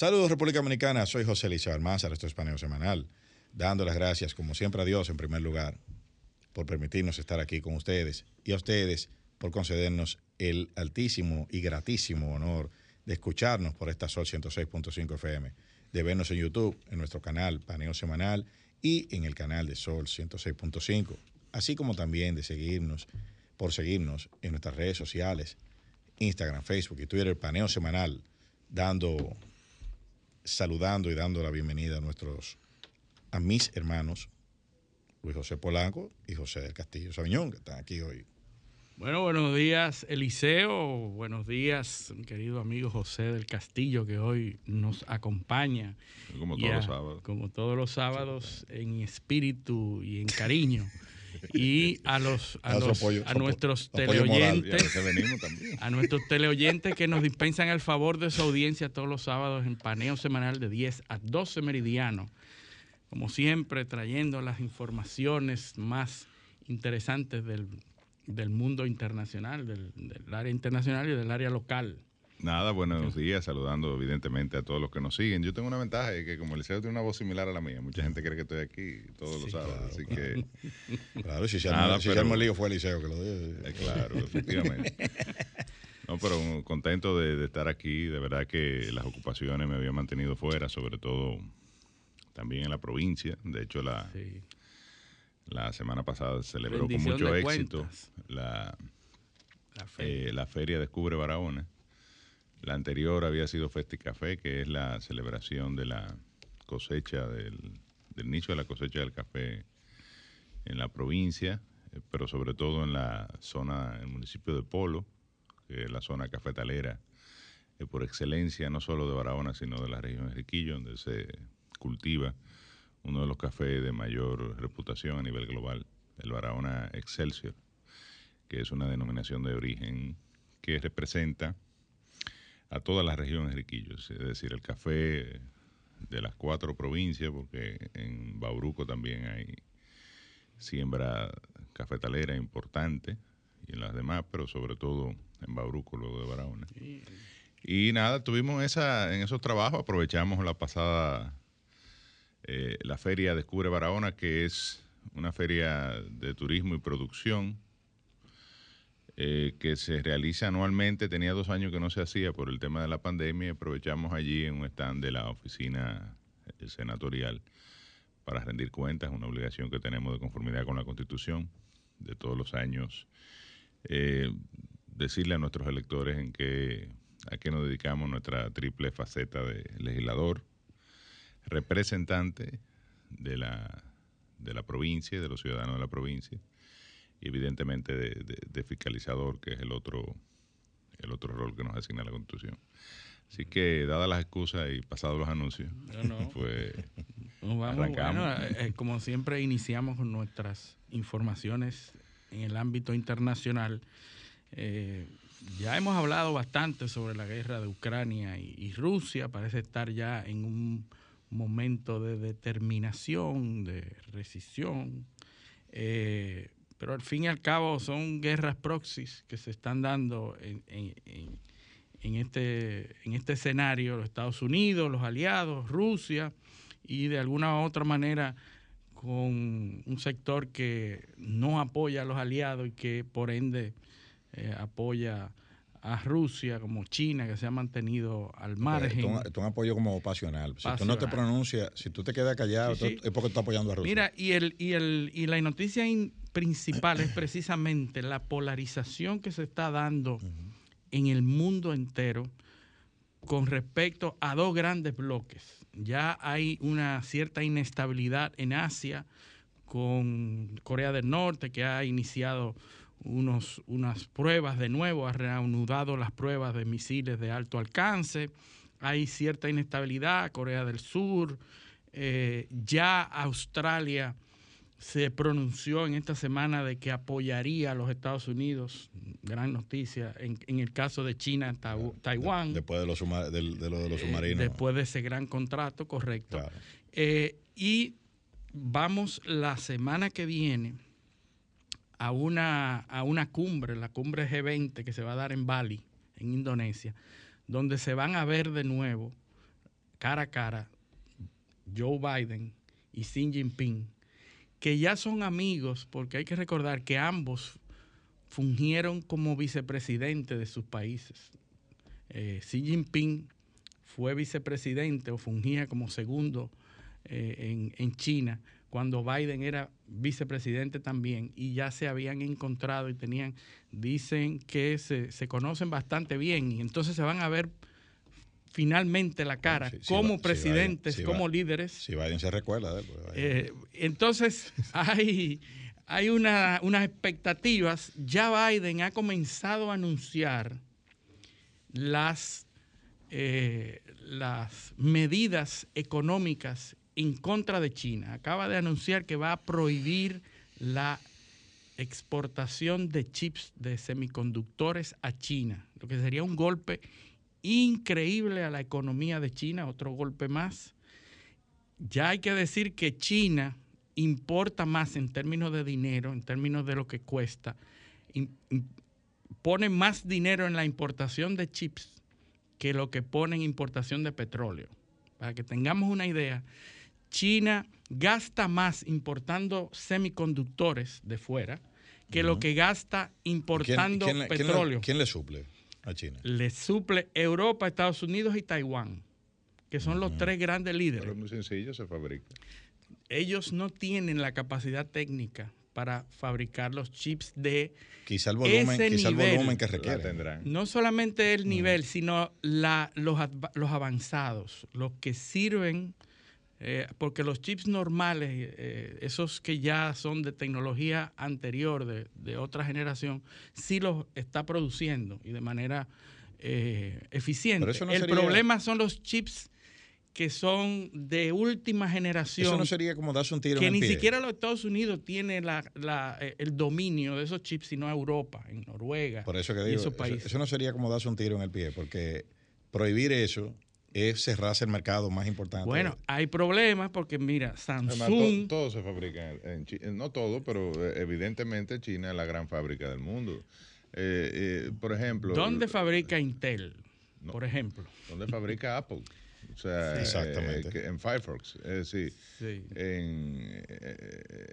Saludos República Dominicana, soy José Eliseo Almanzar, esto es Paneo Semanal, dando las gracias como siempre a Dios en primer lugar por permitirnos estar aquí con ustedes y a ustedes por concedernos el altísimo y gratísimo honor de escucharnos por esta Sol 106.5 FM, de vernos en YouTube, en nuestro canal Paneo Semanal y en el canal de Sol 106.5, así como también de seguirnos, por seguirnos en nuestras redes sociales, Instagram, Facebook y Twitter, Paneo Semanal, dando saludando y dando la bienvenida a nuestros, a mis hermanos, Luis José Polanco y José del Castillo Sabiñón, que están aquí hoy. Bueno, buenos días, Eliseo. Buenos días, querido amigo José del Castillo, que hoy nos acompaña. Como todos los sábados. Como todos los sábados, en espíritu y en cariño. y a los a, a nuestros teleoyentes a nuestros teleoyentes que nos dispensan el favor de su audiencia todos los sábados en paneo semanal de 10 a 12 meridiano. Como siempre trayendo las informaciones más interesantes del, mundo internacional del área internacional y del área local Nada, buenos días, saludando evidentemente a todos los que nos siguen. Yo tengo una ventaja de que como el CEO tiene una voz similar a la mía, mucha gente cree que estoy aquí todos los sábados, así que... Claro, si se arma, si el lío fue Eliseo que lo dio. Eh, claro, efectivamente. No, pero contento de, estar aquí, de verdad que las ocupaciones me habían mantenido fuera, sobre todo también en la provincia. De hecho, la, la semana pasada se celebró con mucho éxito la, la, feria. Eh, la feria Descubre Barahona la anterior había sido Café, que es la celebración de la cosecha, del, inicio de la cosecha del café en la provincia, eh, pero sobre todo en la zona, el municipio de Polo, que es la zona cafetalera eh, por excelencia, no solo de Barahona, sino de la región de Riquillo, donde se cultiva uno de los cafés de mayor reputación a nivel global, el Barahona Excelsior, que es una denominación de origen que representa a todas las regiones riquillos, es decir, el café de las cuatro provincias, porque en Bauruco también hay siembra cafetalera importante, y en las demás, pero sobre todo en Bauruco, luego de Barahona. Y nada, tuvimos esa, en esos trabajos, aprovechamos la pasada, eh, la feria Descubre Barahona, que es una feria de turismo y producción eh, que se realiza anualmente. Tenía dos años que no se hacía por el tema de la pandemia aprovechamos allí en un stand de la oficina eh, senatorial para rendir cuentas, una obligación que tenemos de conformidad con la Constitución de todos los años. Eh, decirle a nuestros electores en qué, a qué nos dedicamos nuestra triple faceta de legislador, representante de la, de la provincia, de los ciudadanos de la provincia, y evidentemente de, fiscalizador, que es el otro, el otro rol que nos asigna la Constitución. Así que, dadas las excusas y pasados los anuncios, pues arrancamos. Eh, eh, como siempre, iniciamos con nuestras informaciones en el ámbito internacional. Eh, ya hemos hablado bastante sobre la guerra de Ucrania y, Rusia. Parece estar ya en un momento de determinación, de rescisión. Pero al fin y al cabo son guerras proxies que se están dando en, este, en este escenario, los Estados Unidos, los aliados, Rusia, y de alguna u otra manera con un sector que no apoya a los aliados y que por ende eh, apoya a Rusia como China, que se ha mantenido al margen. Es un, apoyo como pasional. Si tú no te pronuncias, si tú te quedas callado, es porque estás apoyando a Rusia. Mira, y, el, y, el, y la noticia principal es precisamente la polarización que se está dando en el mundo entero con respecto a dos grandes bloques. Ya hay una cierta inestabilidad en Asia con Corea del Norte, que ha iniciado unos, unas pruebas de nuevo, ha reanudado las pruebas de misiles de alto alcance, hay cierta inestabilidad, Corea del Sur, eh, ya Australia se pronunció en esta semana de que apoyaría a los Estados Unidos, gran noticia, en, el caso de China, Taiwán. después de, los de, lo de los eh, submarinos. después de ese gran contrato, correcto. Eh, y vamos la semana que viene a una, a una cumbre, la cumbre G20 que se va a dar en Bali, en Indonesia, donde se van a ver de nuevo, cara a cara, Joe Biden y Xi Jinping, que ya son amigos, porque hay que recordar que ambos fungieron como vicepresidente de sus países. Eh, Xi Jinping fue vicepresidente o fungía como segundo eh, en, en China cuando Biden era vicepresidente también y ya se habían encontrado y tenían, dicen que se, conocen bastante bien y entonces se van a ver finalmente la cara como presidentes, como líderes. Si Biden se recuerda. Pues, eh, entonces hay, hay unas expectativas. Ya Biden ha comenzado a anunciar las, eh, las medidas económicas en contra de China. Acaba de anunciar que va a prohibir la exportación de chips de semiconductores a China, lo que sería un golpe increíble a la economía de China, otro golpe más. Ya hay que decir que China importa más en términos de dinero, en términos de lo que cuesta, pone más dinero en la importación de chips que lo que pone en importación de petróleo. Para que tengamos una idea, China gasta más importando semiconductores de fuera que lo que gasta importando petróleo. ¿quién le, suple a China? Le suple Europa, Estados Unidos y Taiwán, que son los tres grandes líderes. Pero es muy sencillo, se fabrica. Ellos no tienen la capacidad técnica para fabricar los chips de quizá el volumen, ese quizá nivel. el volumen que requieren. No solamente el nivel, sino la, los, los avanzados, los que sirven eh, porque los chips normales, eh, esos que ya son de tecnología anterior, de, otra generación, sí los está produciendo y de manera eh, eficiente. El problema son los chips que son de última generación. Eso no sería como darse un tiro Que en el ni siquiera los Estados Unidos tienen el dominio de esos chips, sino Europa, en Noruega. Por eso que digo, eso no sería como darse un tiro en el pie, porque prohibir eso es cerrarse el mercado más importante. Bueno, hay problemas porque mira, Samsung... todo, se fabrica en China, no todo, pero eh, evidentemente China es la gran fábrica del mundo. Eh, eh, por ejemplo... ¿Dónde fabrica Intel, por ejemplo? ¿Dónde fabrica Apple? O sea, Exactamente. en Firefox, es decir, en,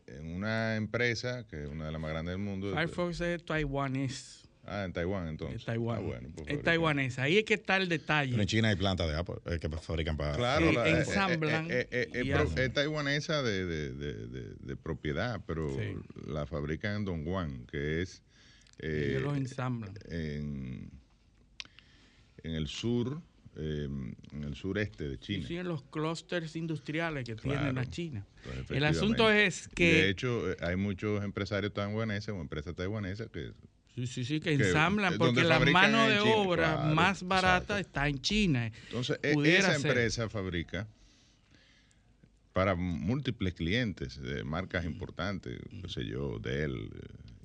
en, una empresa que es una de las más grandes del mundo. Firefox es taiwanés. Ah, en Taiwán entonces. En Taiwán. Ah, bueno, pues taiwanesa. Ahí es que está el detalle. Pero en China hay plantas de Apple eh, que fabrican para. Claro, la, ensamblan. Eh, eh, es taiwanesa de, de, de, de, propiedad, pero la fabrican en Dongguan, que es. Ellos los ensamblan. En, en el sur. en el sureste de China. Sí, en los clústeres industriales que tiene la China. el asunto es que... De hecho, hay muchos empresarios taiwaneses o empresas taiwanesas que Sí, sí, sí, que ensamblan, porque la mano de obra más barata está en China. Entonces, e, esa empresa fabrica para múltiples clientes, de marcas importantes, qué sé yo, Dell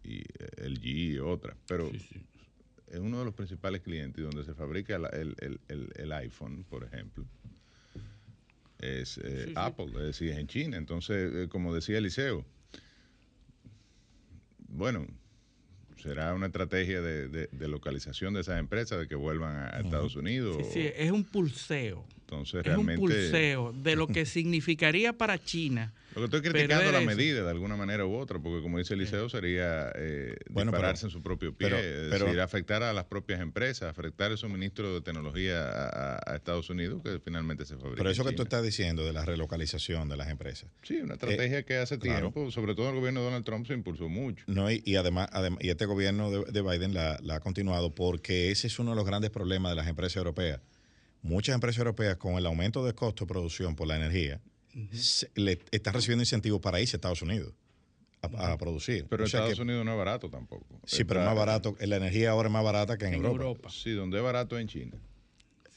y LG y otras, pero es uno de los principales clientes donde se fabrica el, iPhone, por ejemplo. Es eh, Apple, es decir, en China. Entonces, eh, como decía Eliseo, bueno, será una estrategia de, localización de esas empresas, de que vuelvan a, Estados Unidos. Sí, sí, es un pulseo. Entonces, es un pulseo de lo que significaría para China lo que estoy criticando es la medida de alguna manera u otra, porque como dice Eliseo, sería eh, dispararse en su propio pie, pero, decir, afectar a las propias empresas, afectar el suministro de tecnología a, Estados Unidos, que finalmente se fabrica. Pero eso que tú estás diciendo de la relocalización de las empresas. Sí, una estrategia eh, que hace tiempo, sobre todo el gobierno de Donald Trump, se impulsó mucho. No, y, además, y este gobierno de, Biden la ha continuado porque ese es uno de los grandes problemas de las empresas europeas. Muchas empresas europeas, con el aumento de costo de producción por la energía, le, están recibiendo incentivos para irse a Estados Unidos a, producir. Pero Estados Unidos no es barato tampoco. Sí, pero es más barato. La energía ahora es más barata que en, Europa. Sí, donde es barato es en China.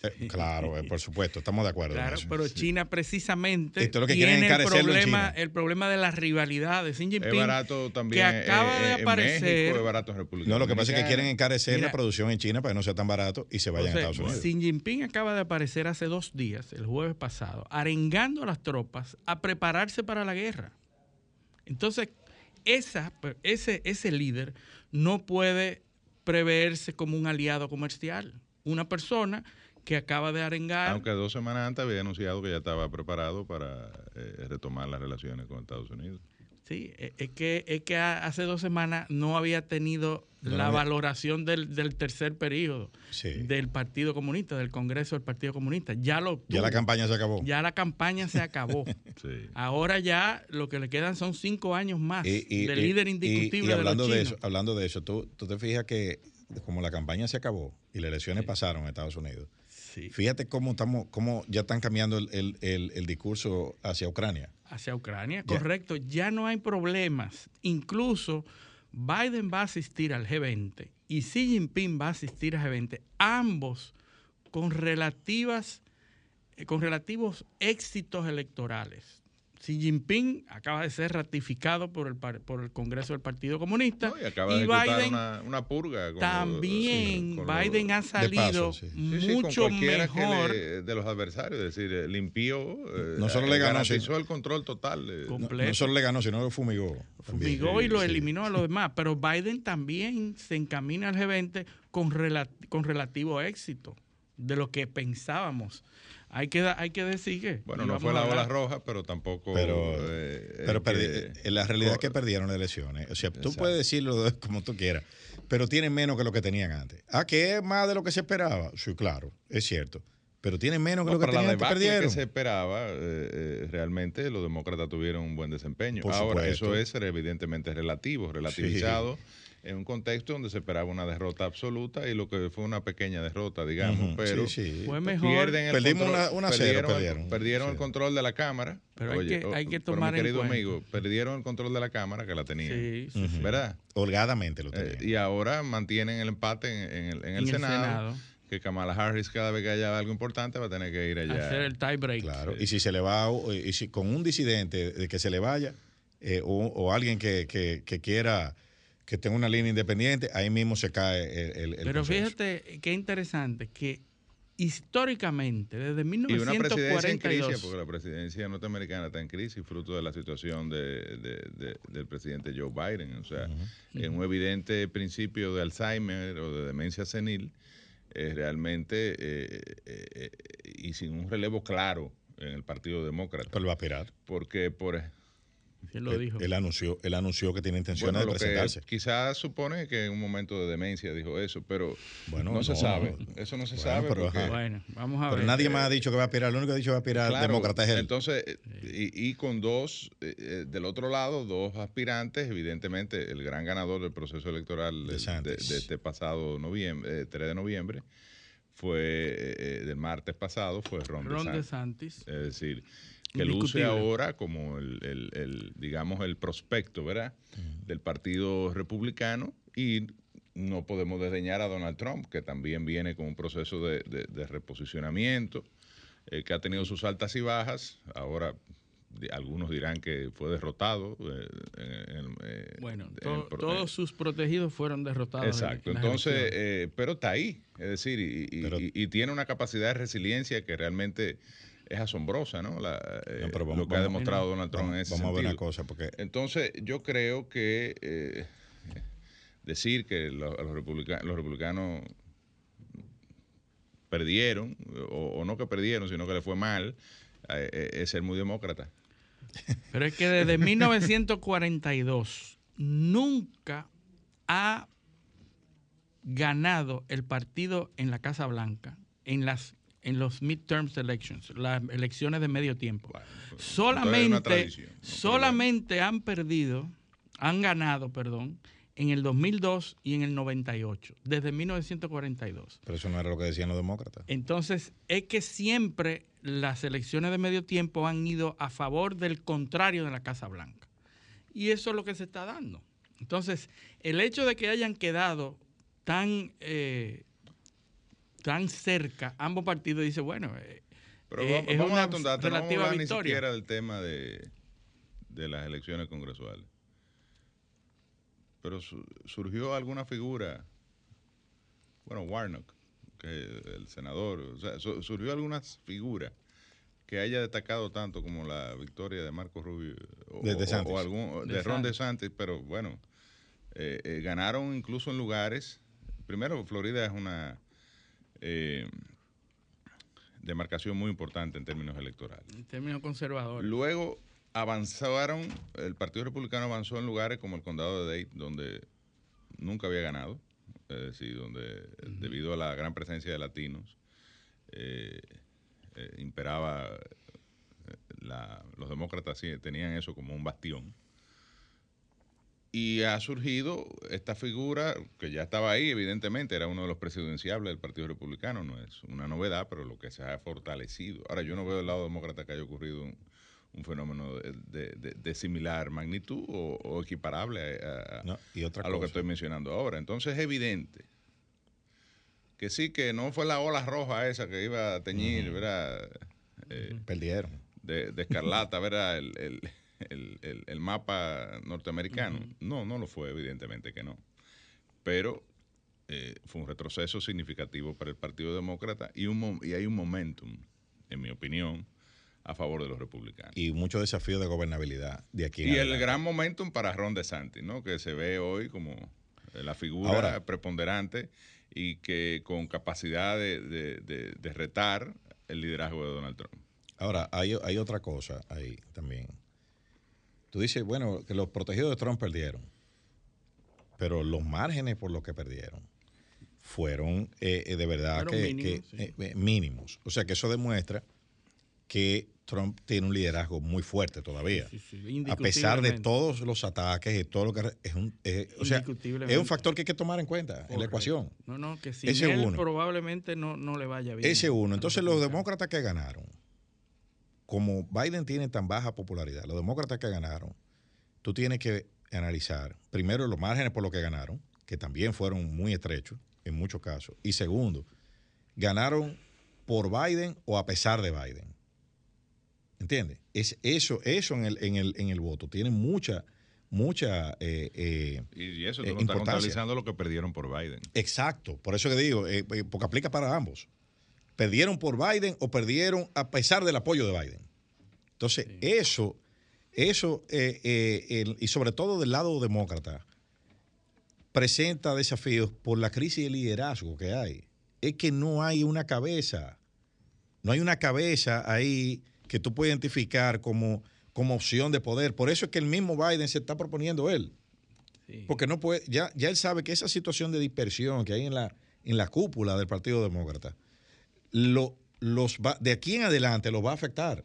Eh, claro, eh, por supuesto, estamos de acuerdo. Claro, pero China precisamente tiene el problema, el problema de la rivalidad de Xi Jinping. Es barato también. Que acaba de aparecer. barato en República no, lo que pasa es que quieren encarecer la producción en China para que no sea tan barato y se vayan a Estados Unidos. Xi Jinping acaba de aparecer hace dos días, el jueves pasado, arengando a las tropas a prepararse para la guerra. Entonces, esa, ese, ese líder no puede preverse como un aliado comercial. Una persona que acaba de arengar. Aunque dos semanas antes había anunciado que ya estaba preparado para eh, retomar las relaciones con Estados Unidos. Sí, e, es que, es que hace dos semanas no había tenido la valoración del, tercer periodo del Partido Comunista, del Congreso del Partido Comunista. Ya lo Ya la campaña se acabó. Ya la campaña se acabó. Ahora ya lo que le quedan son cinco años más de líder indiscutible. Y, hablando de, eso, hablando de eso, tú, tú te fijas que como la campaña se acabó y las elecciones pasaron en Estados Unidos, Fíjate cómo estamos, cómo ya están cambiando el, discurso hacia Ucrania. Hacia Ucrania, correcto. Ya no hay problemas. Incluso Biden va a asistir al G20 y Xi Jinping va a asistir al G20, ambos con relativas, eh, con relativos éxitos electorales. Xi Jinping acaba de ser ratificado por el, por el Congreso del Partido Comunista. y acaba de Biden una, purga. también Biden ha salido mucho mejor. de los adversarios, es decir, eh, limpió. Eh, no solo le ganó, sino, el control total. Eh. No, solo le ganó, sino lo fumigó. Fumigó y lo eliminó a los demás. Pero Biden también se encamina al G20 con, con relativo éxito de lo que pensábamos hay que, hay que decir que. Bueno, no fue la ola roja, pero tampoco. Pero, eh, pero eh, la realidad es que perdieron las elecciones. O sea, tú puedes decirlo como tú quieras, pero tienen menos que lo que tenían antes. Ah, que es más de lo que se esperaba. Sí, claro, es cierto. Pero tienen menos que lo que tenían antes. Perdieron. que se esperaba, eh, realmente los demócratas tuvieron un buen desempeño. Ahora, eso es evidentemente relativo, relativizado en un contexto donde se esperaba una derrota absoluta y lo que fue una pequeña derrota, digamos, pero fue mejor. Pierden el Perdimos una, una perdieron, perdieron, perdieron el control de la cámara. Pero hay, que, hay que tomar mi querido amigo, perdieron el control de la cámara que la tenían, ¿verdad? Holgadamente lo tenían. Eh, y ahora mantienen el empate en, el, en el, Senado, que Kamala Harris cada vez que haya algo importante va a tener que ir allá. Hacer el tie break. Claro, y si se le va, y si con un disidente de que se le vaya, eh, o, o, alguien que, que, que quiera que tenga una línea independiente, ahí mismo se cae el, Pero fíjate qué interesante, que históricamente, desde 1942... Y una presidencia en crisis, porque la presidencia norteamericana está en crisis, fruto de la situación de, del presidente Joe Biden. O sea, en un evidente principio de Alzheimer o de demencia senil, eh, realmente, eh, eh, y sin un relevo claro en el Partido Demócrata. Pero va a aspirar. Porque, por él lo dijo. Él, anunció, él anunció que tiene intención de presentarse. Quizás supone que en un momento de demencia dijo eso, pero bueno, no, se sabe. Eso no se sabe. Pero, bueno, vamos a ver. nadie más ha dicho que va a aspirar. Lo único que ha dicho que va a aspirar demócrata es él. Entonces, y, con dos, eh, eh, del otro lado, dos aspirantes, evidentemente, el gran ganador del proceso electoral de, este pasado noviembre, 3 eh, de noviembre, fue del martes pasado, fue Ron, Ron DeSantis. Es decir, que luce ahora como el, digamos, el prospecto, ¿verdad? Del Partido Republicano y no podemos desdeñar a Donald Trump, que también viene con un proceso de, reposicionamiento, eh, que ha tenido sus altas y bajas. Ahora, algunos dirán que fue derrotado. Eh, eh, bueno, todos sus protegidos fueron derrotados. Exacto, entonces, pero está ahí, es decir, y, tiene una capacidad de resiliencia que realmente es asombrosa, ¿no? Eh, lo que ha demostrado Donald Trump vamos, en ese Vamos a ver una cosa, porque... Entonces, yo creo que... Eh, decir que los, republicanos, los republicanos perdieron, o, no que perdieron, sino que le fue mal, eh, eh, es ser muy demócrata. Pero es que desde 1942 nunca ha ganado el partido en la Casa Blanca en las en los midterms elections, las elecciones de medio tiempo. Pues, solamente solamente han perdido, han ganado, perdón, en el 2002 y en el 98, desde 1942. Pero eso no era lo que decían los demócratas. Entonces, es que siempre las elecciones de medio tiempo han ido a favor del contrario de la Casa Blanca. Y eso es lo que se está dando. Entonces, el hecho de que hayan quedado tan, eh, tan cerca ambos partidos, dice, bueno, eh, Pero eh, es una relativa no victoria. ni siquiera del tema de, de las elecciones congresuales. Pero surgió alguna figura, bueno, Warnock, el senador, o sea, surgió alguna figura que haya destacado tanto como la victoria de Marco Rubio o, de, algún, de, Ron DeSantis, pero bueno, eh, eh, ganaron incluso en lugares. Primero, Florida es una eh, demarcación muy importante en términos electorales. En términos conservadores. Luego avanzaron, el Partido Republicano avanzó en lugares como el condado de Dade, donde nunca había ganado es decir, donde debido a la gran presencia de latinos eh, eh, imperaba, eh, los demócratas tenían eso como un bastión. Y ha surgido esta figura que ya estaba ahí, evidentemente, era uno de los presidenciables del Partido Republicano, no es una novedad, pero lo que se ha fortalecido. Ahora, yo no veo del lado demócrata que haya ocurrido un, fenómeno de, similar magnitud o, equiparable a, a lo que estoy mencionando ahora. Entonces es evidente que sí, que no fue la ola roja esa que iba a teñir, ¿verdad? Eh, Perdieron. De, escarlata, ¿verdad? El, mapa norteamericano. No, no lo fue, evidentemente que no. Pero eh, fue un retroceso significativo para el Partido Demócrata y, un, y hay un momentum, en mi opinión, a favor de los republicanos. Y mucho desafío de gobernabilidad de aquí Y el gran momentum para Ron DeSantis, ¿no? Que se ve hoy como la figura preponderante y que con capacidad de, retar el liderazgo de Donald Trump. Ahora, hay, hay otra cosa ahí también. Tú dices, bueno, que los protegidos de Trump perdieron, pero los márgenes por los que perdieron fueron eh, eh, de verdad que, eh, mínimos. O sea que eso demuestra que Trump tiene un liderazgo muy fuerte todavía. a pesar de todos los ataques y todo lo que es un o sea, es un factor que hay que tomar en cuenta en la ecuación. No, no, que si Ese él probablemente no, no, le vaya bien. Ese uno. Entonces los demócratas que ganaron, como Biden tiene tan baja popularidad, los demócratas que ganaron, tú tienes que analizar primero los márgenes por los que ganaron, que también fueron muy estrechos en muchos casos, y segundo, ganaron por Biden o a pesar de Biden. ¿Entiendes? Es eso, eso en el, en el, en el voto tiene mucha, mucha eh, eh, y eso tú no estás contabilizando lo que perdieron por Biden. Exacto, por eso que digo, eh, porque aplica para ambos. Perdieron por Biden o perdieron a pesar del apoyo de Biden. Entonces, eso, eso y sobre todo del lado demócrata, presenta desafíos por la crisis de liderazgo que hay. Es que no hay una cabeza, no hay una cabeza ahí que tú puedes identificar como, como opción de poder. Por eso es que el mismo Biden se está proponiendo él. Porque no puede, ya, ya él sabe que esa situación de dispersión que hay en la, en la cúpula del Partido Demócrata, lo, los de aquí en adelante los va a afectar.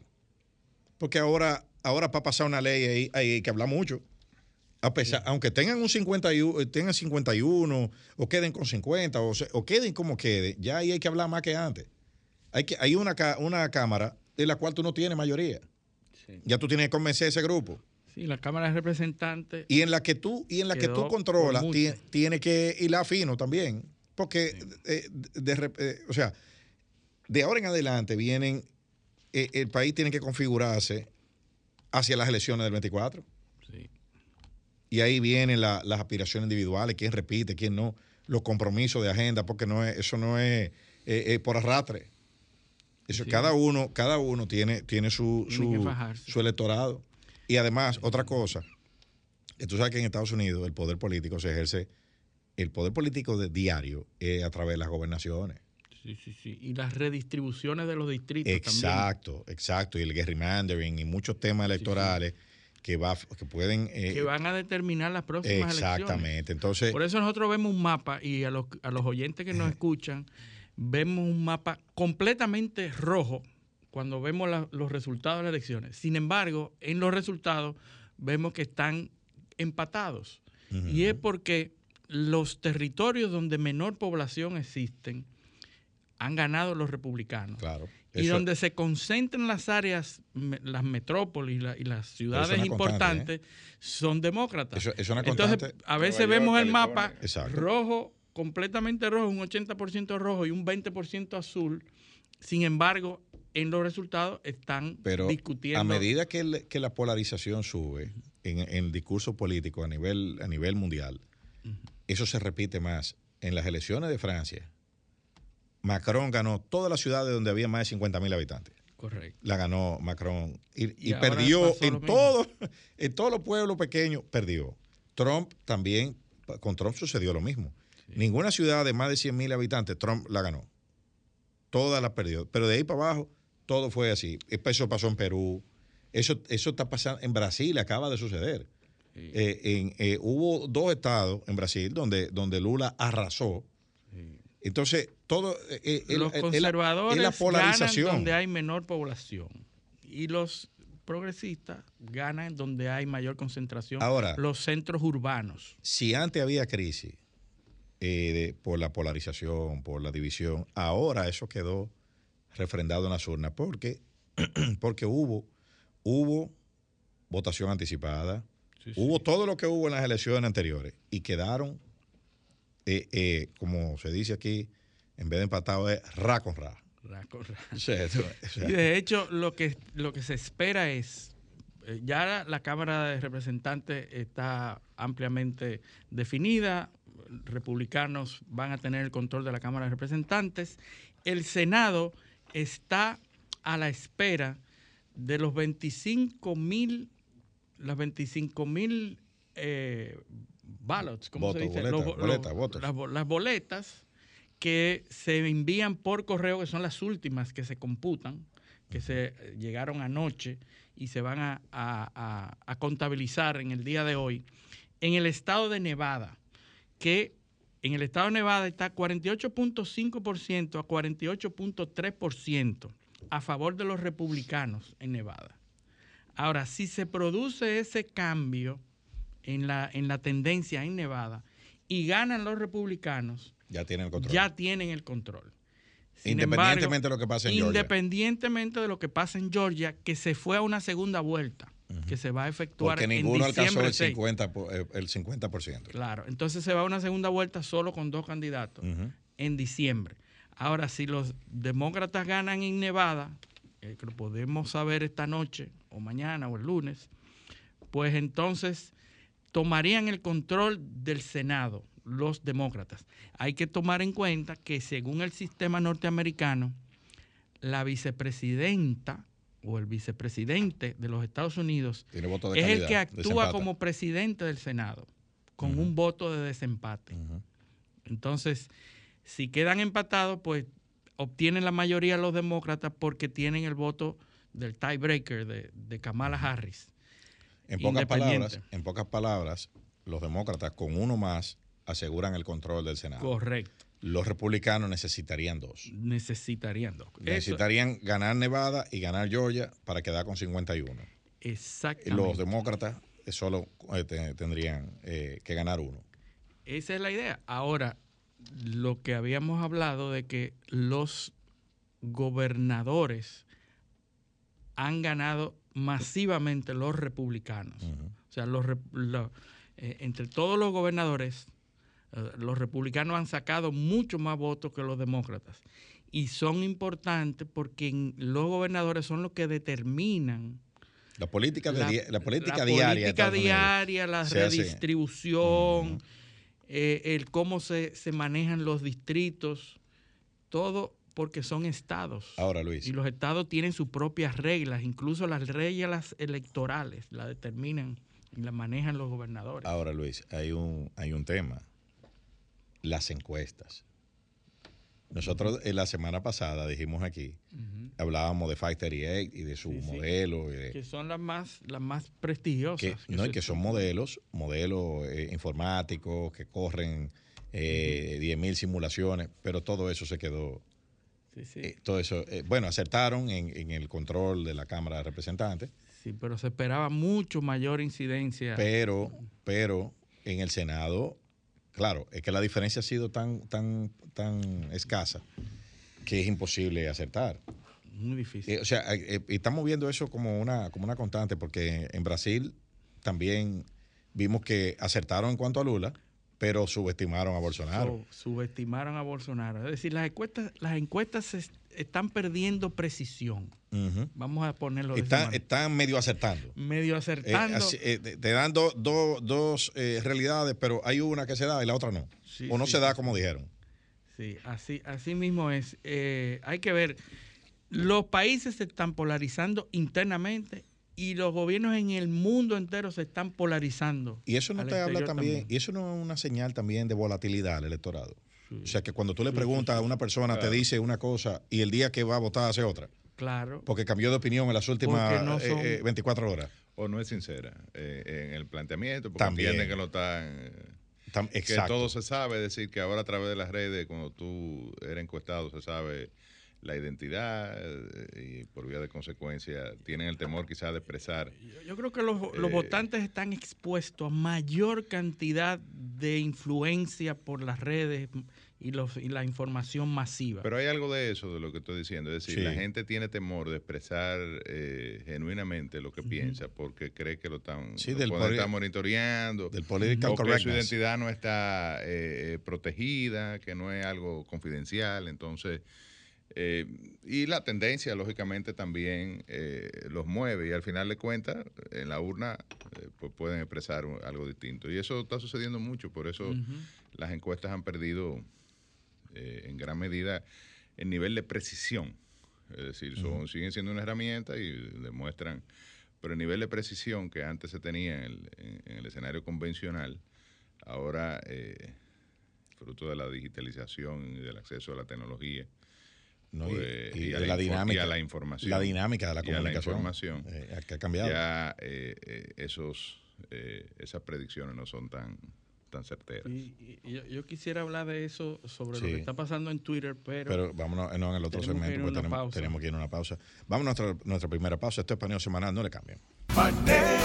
Porque ahora, ahora va a pasar una ley ahí, ahí que habla mucho. A pesar, Aunque tengan un 51, tengan 51 o queden con 50 o, o queden como quede, ya ahí hay que hablar más que antes. Hay, que, hay una, una Cámara de la cual tú no tienes mayoría. Ya tú tienes que convencer a ese grupo. Sí, la Cámara de Representantes. Y en la que tú, y en la que tú controlas, tiene, que hilar fino también. Porque, eh, eh, o sea, de ahora en adelante vienen, eh, el país tiene que configurarse hacia las elecciones del 24. Sí. Y ahí vienen las aspiraciones individuales, quién repite, quién no, los compromisos de agenda, porque no es, eso no es por arrastre cada uno, cada uno tiene, tiene su, su, electorado. Y además, otra cosa, tú sabes que en Estados Unidos el poder político se ejerce el poder político de diario a través de las gobernaciones. Sí, sí, sí. Y las redistribuciones de los distritos exacto, también. Exacto, Y el gerrymandering y muchos temas electorales que va que pueden eh, que van a determinar las próximas exactamente. Entonces por eso nosotros vemos un mapa y a los, a los oyentes que nos escuchan vemos un mapa completamente rojo cuando vemos los resultados de las elecciones. Sin embargo en los resultados vemos que están empatados. Y es porque los territorios donde menor población existen han ganado los republicanos claro y donde se concentran las áreas, las metrópolis y las ciudades importantes, ¿eh? son demócratas. Entonces, a veces vemos el mapa rojo, completamente rojo, un 80% rojo y un 20% azul. Sin embargo, en los resultados están Pero discutiendo. A medida que, la polarización sube en, el discurso político a nivel, a nivel mundial, eso se repite más. En las elecciones de Francia, Macron ganó todas las ciudades donde había más de 50 mil habitantes. Correcto. La ganó Macron. Y, perdió en, todo, en todos los pueblos pequeños, perdió. Trump también, con Trump sucedió lo mismo. Ninguna ciudad de más de 100 mil habitantes, Trump la ganó. Todas las perdió. Pero de ahí para abajo, todo fue así. Eso pasó en Perú. Eso, eso está pasando en Brasil, acaba de suceder. Eh, eh, hubo dos estados en Brasil donde, donde Lula arrasó entonces, todo. Eh, eh, los conservadores la polarización. ganan donde hay menor población y los progresistas ganan donde hay mayor concentración. Ahora, los centros urbanos. Si antes había crisis eh, por la polarización, por la división, ahora eso quedó refrendado en las urnas porque, porque hubo, hubo votación anticipada, hubo todo lo que hubo en las elecciones anteriores y quedaron eh, eh, como se dice aquí, en vez de empatado es ra con ra. Ra con ra. y de hecho, lo que, lo que se espera es, eh, ya la Cámara de Representantes está ampliamente definida, republicanos van a tener el control de la Cámara de Representantes, el Senado está a la espera de los 25 mil, las 25 mil ballots, ¿cómo se dice? las, boletas que se envían por correo, que son las últimas que se computan, que se llegaron anoche y se van a, a, contabilizar en el día de hoy, en el estado de Nevada, que en el estado de Nevada está 48.5% a 48.3% a favor de los republicanos en Nevada. Ahora, si se produce ese cambio, en la, en la tendencia en Nevada y ganan los republicanos, ya tienen el control. Ya tienen el control. independientemente de lo que pase en Georgia. Independientemente de lo que pasa en Georgia, que se fue a una segunda vuelta, que se va a efectuar Porque ninguno alcanzó el 50%, el 50%. Claro, entonces se va a una segunda vuelta solo con dos candidatos en diciembre. Ahora, si los demócratas ganan en Nevada, eh, que lo podemos saber esta noche o mañana o el lunes, pues entonces tomarían el control del Senado, los demócratas. Hay que tomar en cuenta que según el sistema norteamericano, la vicepresidenta o el vicepresidente de los Estados Unidos es el que actúa como presidente del Senado, con un voto de desempate. Entonces, si quedan empatados, pues obtienen la mayoría los demócratas porque tienen el voto del tiebreaker de, de Kamala Harris. En pocas, palabras, en pocas palabras, los demócratas con uno más aseguran el control del Senado. Correcto. Los republicanos necesitarían dos. Necesitarían dos. Necesitarían ganar Nevada y ganar Georgia para quedar con 51. Exactamente. Los demócratas solo eh, tendrían eh, que ganar uno. Esa es la idea. Ahora, lo que habíamos hablado de que los gobernadores han ganado masivamente los republicanos. O sea, los, eh, entre todos los gobernadores, los republicanos han sacado mucho más votos que los demócratas. Y son importantes porque los gobernadores son los que determinan la política, la, política diaria. Política diaria, la redistribución, eh, el cómo se, se manejan los distritos, todo porque son estados. Ahora, Luis. Y los estados tienen sus propias reglas, incluso las reglas electorales las determinan y las manejan los gobernadores. Ahora, Luis, hay un, hay un tema. Las encuestas. Nosotros en la semana pasada dijimos aquí, hablábamos de Fight 38 y de su modelo. que son las más, las más prestigiosas. no, y que son modelos, modelos eh, informáticos que corren eh, 10.000 simulaciones, pero todo eso se quedó. Eh, todo eso, eh, bueno, acertaron en, en, el control de la Cámara de Representantes. Sí, pero se esperaba mucho mayor incidencia. Pero, pero en el Senado Claro, es que la diferencia ha sido tan, tan, tan escasa que es imposible acertar. Muy difícil. Eh, o sea, eh, eh, estamos viendo eso como una, como una constante, porque en Brasil también vimos que acertaron en cuanto a Lula, pero subestimaron a Bolsonaro. subestimaron a Bolsonaro. Es decir, las encuestas, las encuestas están perdiendo precisión. Vamos a ponerlo de Están medio acertando. Medio acertando. Eh, te dan dos eh, realidades, pero hay una que se da y la otra no. o no se da como dijeron. Sí, así, así mismo es. Eh, hay que ver, los países se están polarizando internamente y los gobiernos en el mundo entero se están polarizando. Y eso no te habla también, y eso no es una señal también de volatilidad al electorado. O sea que cuando tú le preguntas a una persona, te dice una cosa y el día que va a votar hace otra. Claro. Porque cambió de opinión en las últimas 24 eh, eh, horas. O no es sincera eh, en el planteamiento, porque También. que lo están. que todo se sabe, es decir, que ahora a través de las redes, cuando tú eres encuestado, se sabe la identidad y por vía de consecuencia tienen el temor quizás de expresar. Yo, creo que los, los votantes están expuestos a mayor cantidad de influencia por las redes y, los, y la información masiva. Pero hay algo de eso, de lo que estoy diciendo. Es decir, la gente tiene temor de expresar eh, genuinamente lo que piensa porque cree que lo están, sí, monitoreando. Del political o que su identidad no está eh, protegida, que no es algo confidencial. Entonces... Eh, y la tendencia, lógicamente, también los mueve y al final de cuentas, en la urna, pues pueden expresar algo distinto. Y eso está sucediendo mucho, por eso las encuestas han perdido eh, en gran medida el nivel de precisión. Es decir, son, siguen siendo una herramienta y demuestran, pero el nivel de precisión que antes se tenía en el, escenario convencional, ahora, eh, fruto de la digitalización y del acceso a la tecnología, pues, y, la, dinámica, la información. La dinámica de la comunicación. información, eh, que ha cambiado. Ya esos, esas predicciones no son tan, tan certeras. Y, yo, quisiera hablar de eso, sobre lo que está pasando en Twitter, pero... Pero vámonos no, en el otro segmento, porque tenemos, tenemos, que ir a una pausa. Vamos a nuestra, nuestra primera pausa. Esto es paneo semanal, no le cambien. Paneo,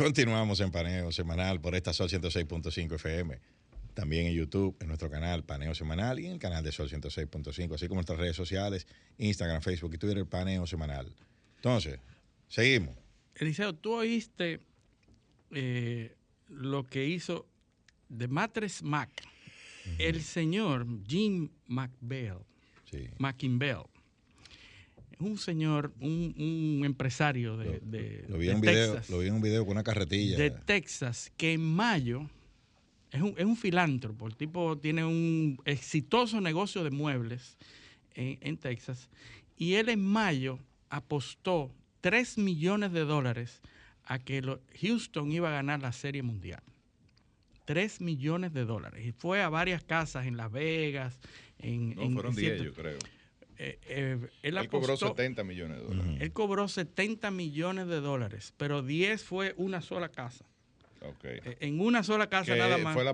Continuamos en paneo semanal por esta Sol 106.5 FM. También en YouTube, en nuestro canal Paneo Semanal y en el canal de Sol 106.5, así como nuestras redes sociales, Instagram, Facebook y Twitter, Paneo Semanal. Entonces, Seguimos. Eliseo, tú oíste eh, lo que hizo de Matres Mac, el señor Jim McBell, sí. McInbell. Un señor, un, empresario de, lo, vi en Texas. lo vi en un video con una carretilla. De Texas, que en mayo es un, es un filántropo. El tipo tiene un exitoso negocio de muebles en, en Texas. Y él en mayo apostó 3 millones de dólares a que Houston iba a ganar la Serie Mundial. 3 millones de dólares. Y fue a varias casas en Las Vegas. En, no, fueron 10, yo creo. Eh, eh, él, cobró 70 millones de dólares. Él cobró 70 millones de dólares, pero 10 fue una sola casa. Okay. Eh, en una sola casa nada más. Fue la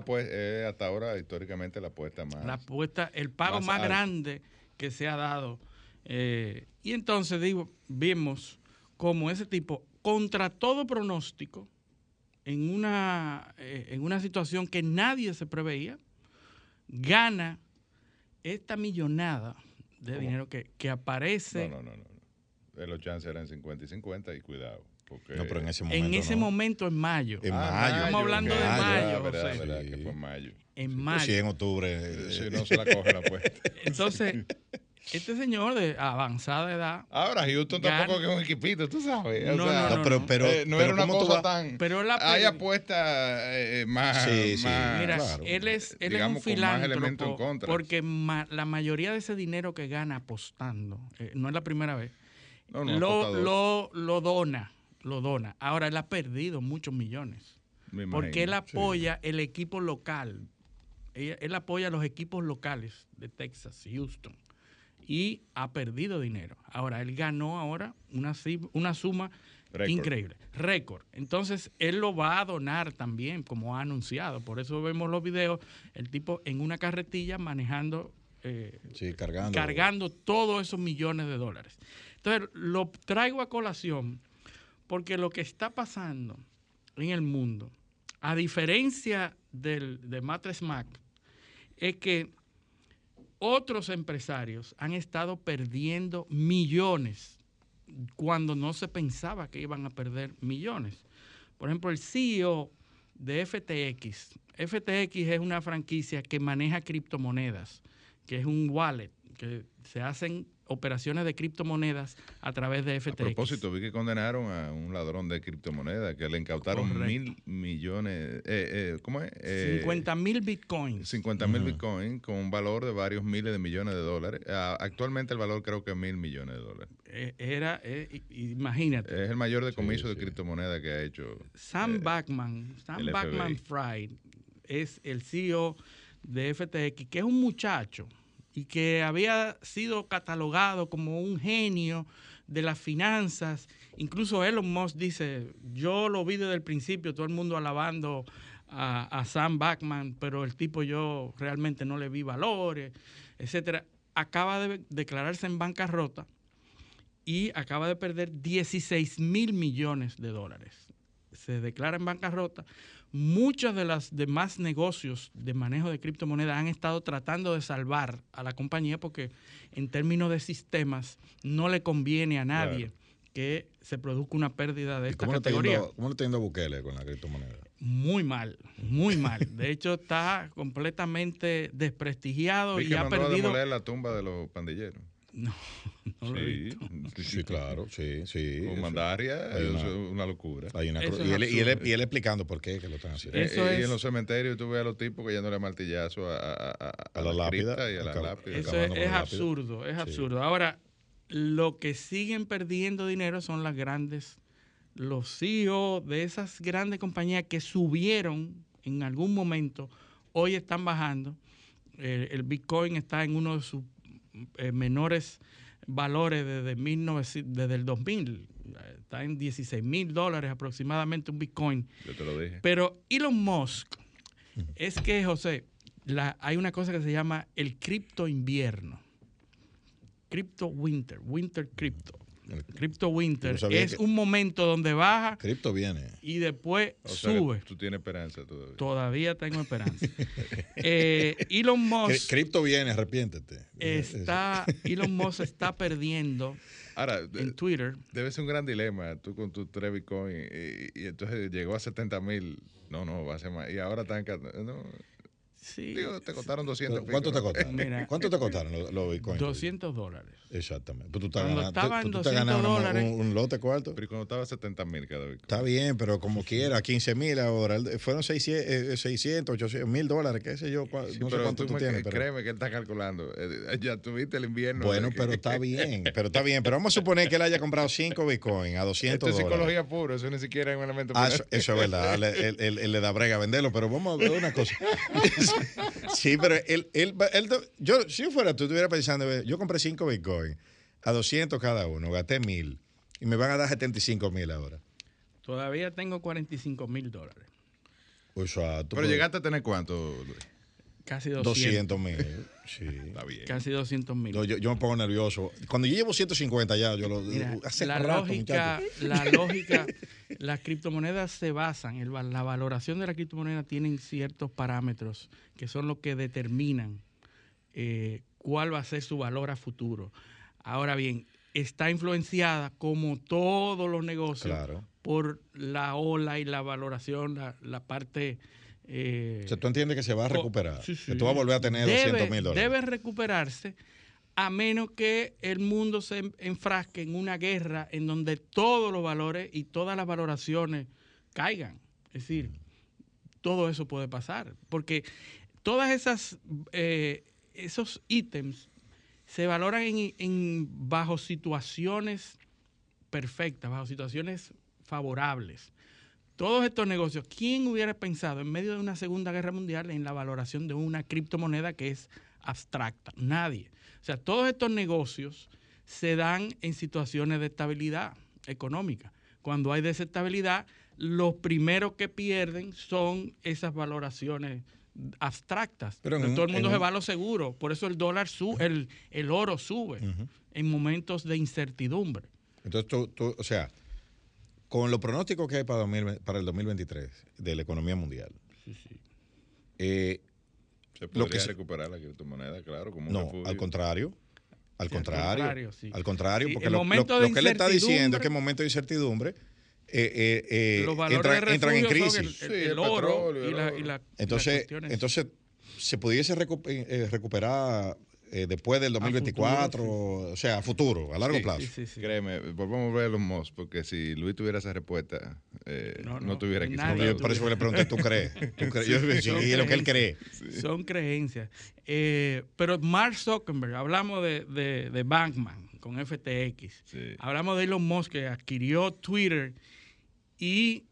hasta ahora históricamente la apuesta más. La apuesta, el pago más, grande que se ha dado. y entonces digo, vimos como ese tipo, contra todo pronóstico, en una, eh, en una situación que nadie se preveía, gana esta millonada de dinero que, aparece. No, no, no, no. Los chances eran 50 y 50 y cuidado. no, pero en ese momento. En ese momento, en mayo. En ah, mayo. Estamos hablando de mayo. verdad, verdad, que fue en mayo. En mayo. Sí, en octubre. Si no se la coge la apuesta. Entonces, este señor de avanzada edad. Ahora, Houston tampoco es un equipito, tú sabes. No, no, no, pero, pero, eh, no era una cosa tan. Pero la hay apuestas eh, más. Sí, sí. Mira, él es, él es un filántropo. Porque la mayoría de ese dinero que gana apostando, eh, no es la primera vez, lo, lo, lo, dona. lo dona. Ahora él ha perdido muchos millones. porque él apoya el equipo local. Él, apoya a los equipos locales de Texas, Houston. Y ha perdido dinero. Ahora, él ganó ahora una, una suma increíble. Récord. Entonces, él lo va a donar también, como ha anunciado. Por eso vemos los videos, el tipo en una carretilla manejando eh, cargando. cargando todos esos millones de dólares. Entonces, lo traigo a colación porque lo que está pasando en el mundo, a diferencia del, de Matres Mac, es que otros empresarios han estado perdiendo millones cuando no se pensaba que iban a perder millones. Por ejemplo, el CEO de FTX. FTX es una franquicia que maneja criptomonedas, que es un wallet, que se hacen operaciones de criptomonedas a través de FTX. A propósito, vi que condenaron a un ladrón de criptomonedas, que le incautaron mil millones, eh, eh, ¿cómo es? 50 eh, mil bitcoins. 50 mil bitcoins con un valor de varios miles de millones de dólares. actualmente el valor creo que es mil millones de dólares. era, imagínate. Es el mayor decomiso de criptomonedas que ha hecho. Sam Backman, Sam Backman Fried es el CEO de FTX, que es un muchacho y que había sido catalogado como un genio de las finanzas. Incluso Elon Musk dice, yo lo vi desde el principio, todo el mundo alabando a, Sam Backman, pero el tipo yo realmente no le vi valores, etcétera. Acaba de declararse en bancarrota y acaba de perder 16 mil millones de dólares. Se declara en bancarrota muchos de los demás negocios de manejo de criptomonedas han estado tratando de salvar a la compañía porque en términos de sistemas no le conviene a nadie que se produzca una pérdida de esta cómo categoría. ¿Cómo le está yendo Bukele con la criptomoneda? Muy mal, muy mal. De hecho, está completamente desprestigiado y ha perdido. la tumba de los pandilleros. No, no lo he visto. Sí, claro, sí, sí. Con mandaria, es una, locura. y, él, y, él, explicando por qué que lo están haciendo. Eh, y en los cementerios tú ves a los tipos que yéndole martillazo a, a, a, la, lápida y a la lápida. Eso es, absurdo, es absurdo. Ahora, lo que siguen perdiendo dinero son las grandes, los CEO de esas grandes compañías que subieron en algún momento, hoy están bajando. el Bitcoin está en uno de sus eh, menores valores desde, 19, desde el 2000. Está en 16 mil dólares aproximadamente un Bitcoin. Yo te lo dije. Pero Elon Musk, es que, José, la, hay una cosa que se llama el cripto invierno. Crypto winter, winter crypto. Crypto Winter es un momento donde baja. Cripto viene. Y después sube. tú tienes esperanza todavía. Todavía tengo esperanza. eh, Elon Musk. Cripto viene, arrepiéntete. Está, Elon Musk está perdiendo. Ahora, en Twitter. Debe ser un gran dilema tú con tu tres Bitcoin y, entonces llegó a 70 mil. No, no, va a ser más. Y ahora están. No, Sí. Digo, te costaron 200 ¿Cuánto te costaron? ¿Cuánto te costaron los, bitcoins? 200 dólares. Exactamente. Pues tú estás cuando estaba en 200 dólares. Un, lote cuarto. Pero cuando estaba 70 mil cada bitcoin. Está bien, pero como quiera, 15 mil ahora. Fueron 600, 600 800 mil dólares, qué sé yo. no sé cuánto tú, tienes. Pero... Créeme que él está calculando. Eh, ya tuviste el invierno. Bueno, pero está bien. Pero está bien. Pero vamos a suponer que él haya comprado 5 bitcoins a 200 Esto es psicología pura. Eso ni siquiera es un elemento. Ah, eso, eso, es verdad. él, él, le da brega a venderlo. Pero vamos a ver una cosa. sí, pero él, él, yo, si yo fuera tú, estuviera pensando, yo compré 5 bitcoins a 200 cada uno, gasté mil y me van a dar 75 mil ahora. Todavía tengo 45 mil dólares. Pero llegaste a tener cuánto, Casi 200 mil. Sí. Está bien. Casi 200 mil. Yo, me pongo nervioso. Cuando yo llevo 150 ya, yo lo. la, lógica, la lógica, las criptomonedas se basan, en la valoración de la criptomoneda tienen ciertos parámetros que son los que determinan eh, cuál va a ser su valor a futuro. Ahora bien, está influenciada, como todos los negocios, por la ola y la valoración, la, la parte eh, o sea, tú entiendes que se va a recuperar, que tú vas a volver a tener 200 mil dólares. Debe recuperarse a menos que el mundo se enfrasque en una guerra en donde todos los valores y todas las valoraciones caigan. Es decir, todo eso puede pasar, porque todas esas eh, esos ítems se valoran en, bajo situaciones perfectas, bajo situaciones favorables. Todos estos negocios, ¿quién hubiera pensado en medio de una Segunda Guerra Mundial en la valoración de una criptomoneda que es abstracta? Nadie. O sea, todos estos negocios se dan en situaciones de estabilidad económica. Cuando hay desestabilidad, los primeros que pierden son esas valoraciones abstractas. Pero todo el mundo se va a lo seguro. Por eso el dólar sube, el, el oro sube en momentos de incertidumbre. Entonces, tú, o sea, con los pronósticos que hay para, para el 2023 de la economía mundial, sí, sí. Eh, se podría recuperar la criptomoneda, claro. Como no, al contrario. Al contrario, al contrario, porque lo, que él está diciendo es que en momento de incertidumbre eh, eh, eh entran, en crisis. el, oro y, la, entonces, entonces, se pudiese eh, después del 2024, o sea, a futuro, a largo plazo. Créeme, volvamos a ver los MOS, porque si Luis tuviera esa respuesta, no, tuviera que ser. Por eso le pregunté, ¿tú crees? Yo, y lo que él cree. Son creencias. pero Mark Zuckerberg, hablamos de, de, de Bankman con FTX, hablamos de Elon Musk que adquirió Twitter y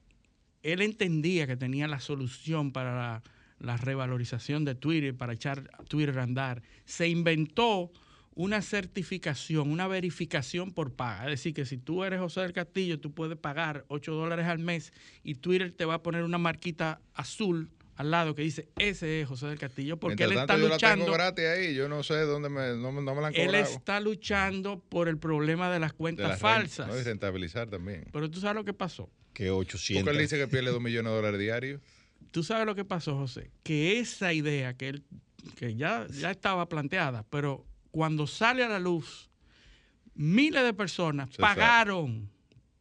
él entendía que tenía la solución para la, revalorización de Twitter, para echar Twitter a andar. Se inventó una certificación, una verificación por paga. Es decir, que si tú eres José del Castillo, tú puedes pagar 8 dólares al mes y Twitter te va a poner una marquita azul al lado que dice ese es José del Castillo porque él está luchando yo la tengo gratis ahí yo no sé dónde me, no, me la han él está luchando por el problema de las cuentas falsas. no, y rentabilizar también. Pero tú sabes lo que pasó. Que 800 porque él dice que pierde 2 millones de dólares diarios tú sabes lo que pasó José que esa idea que él que ya, ya estaba planteada pero cuando sale a la luz miles de personas pagaron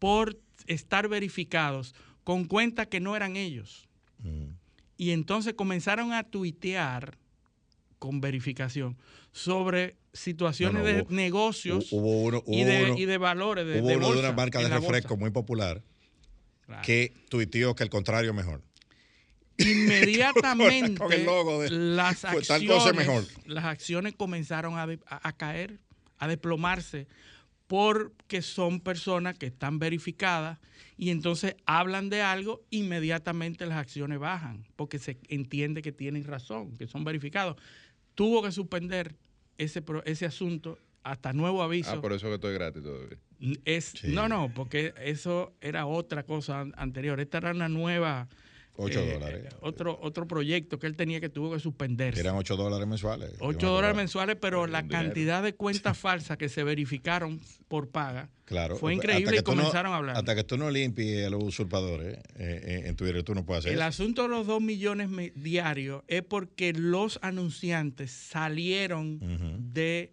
por estar verificados con cuentas que no eran ellos mm. Y entonces comenzaron a tuitear con verificación sobre situaciones de negocios y, de, valores. De, hubo uno de una marca de refresco muy popular que tuiteó que el contrario mejor. Inmediatamente las, acciones, mejor. las acciones comenzaron a, a caer, a desplomarse, porque son personas que están verificadas y entonces hablan de algo, inmediatamente las acciones bajan, porque se entiende que tienen razón, que son verificados. Tuvo que suspender ese, ese asunto hasta nuevo aviso. Ah, por eso que estoy gratis todavía. Es, No, no, porque eso era otra cosa anterior. Esta era una nueva 8 eh, dólares. Otro, otro proyecto que él tenía que tuvo que suspenderse. Eran 8 dólares mensuales. 8 dólares mensuales, pero la cantidad de cuentas falsas que se verificaron por paga claro, fue increíble y comenzaron a hablar. Hasta que tú no limpies a los usurpadores eh, eh, en Twitter, tú no puedes hacer El asunto de los 2 millones diarios es porque los anunciantes salieron de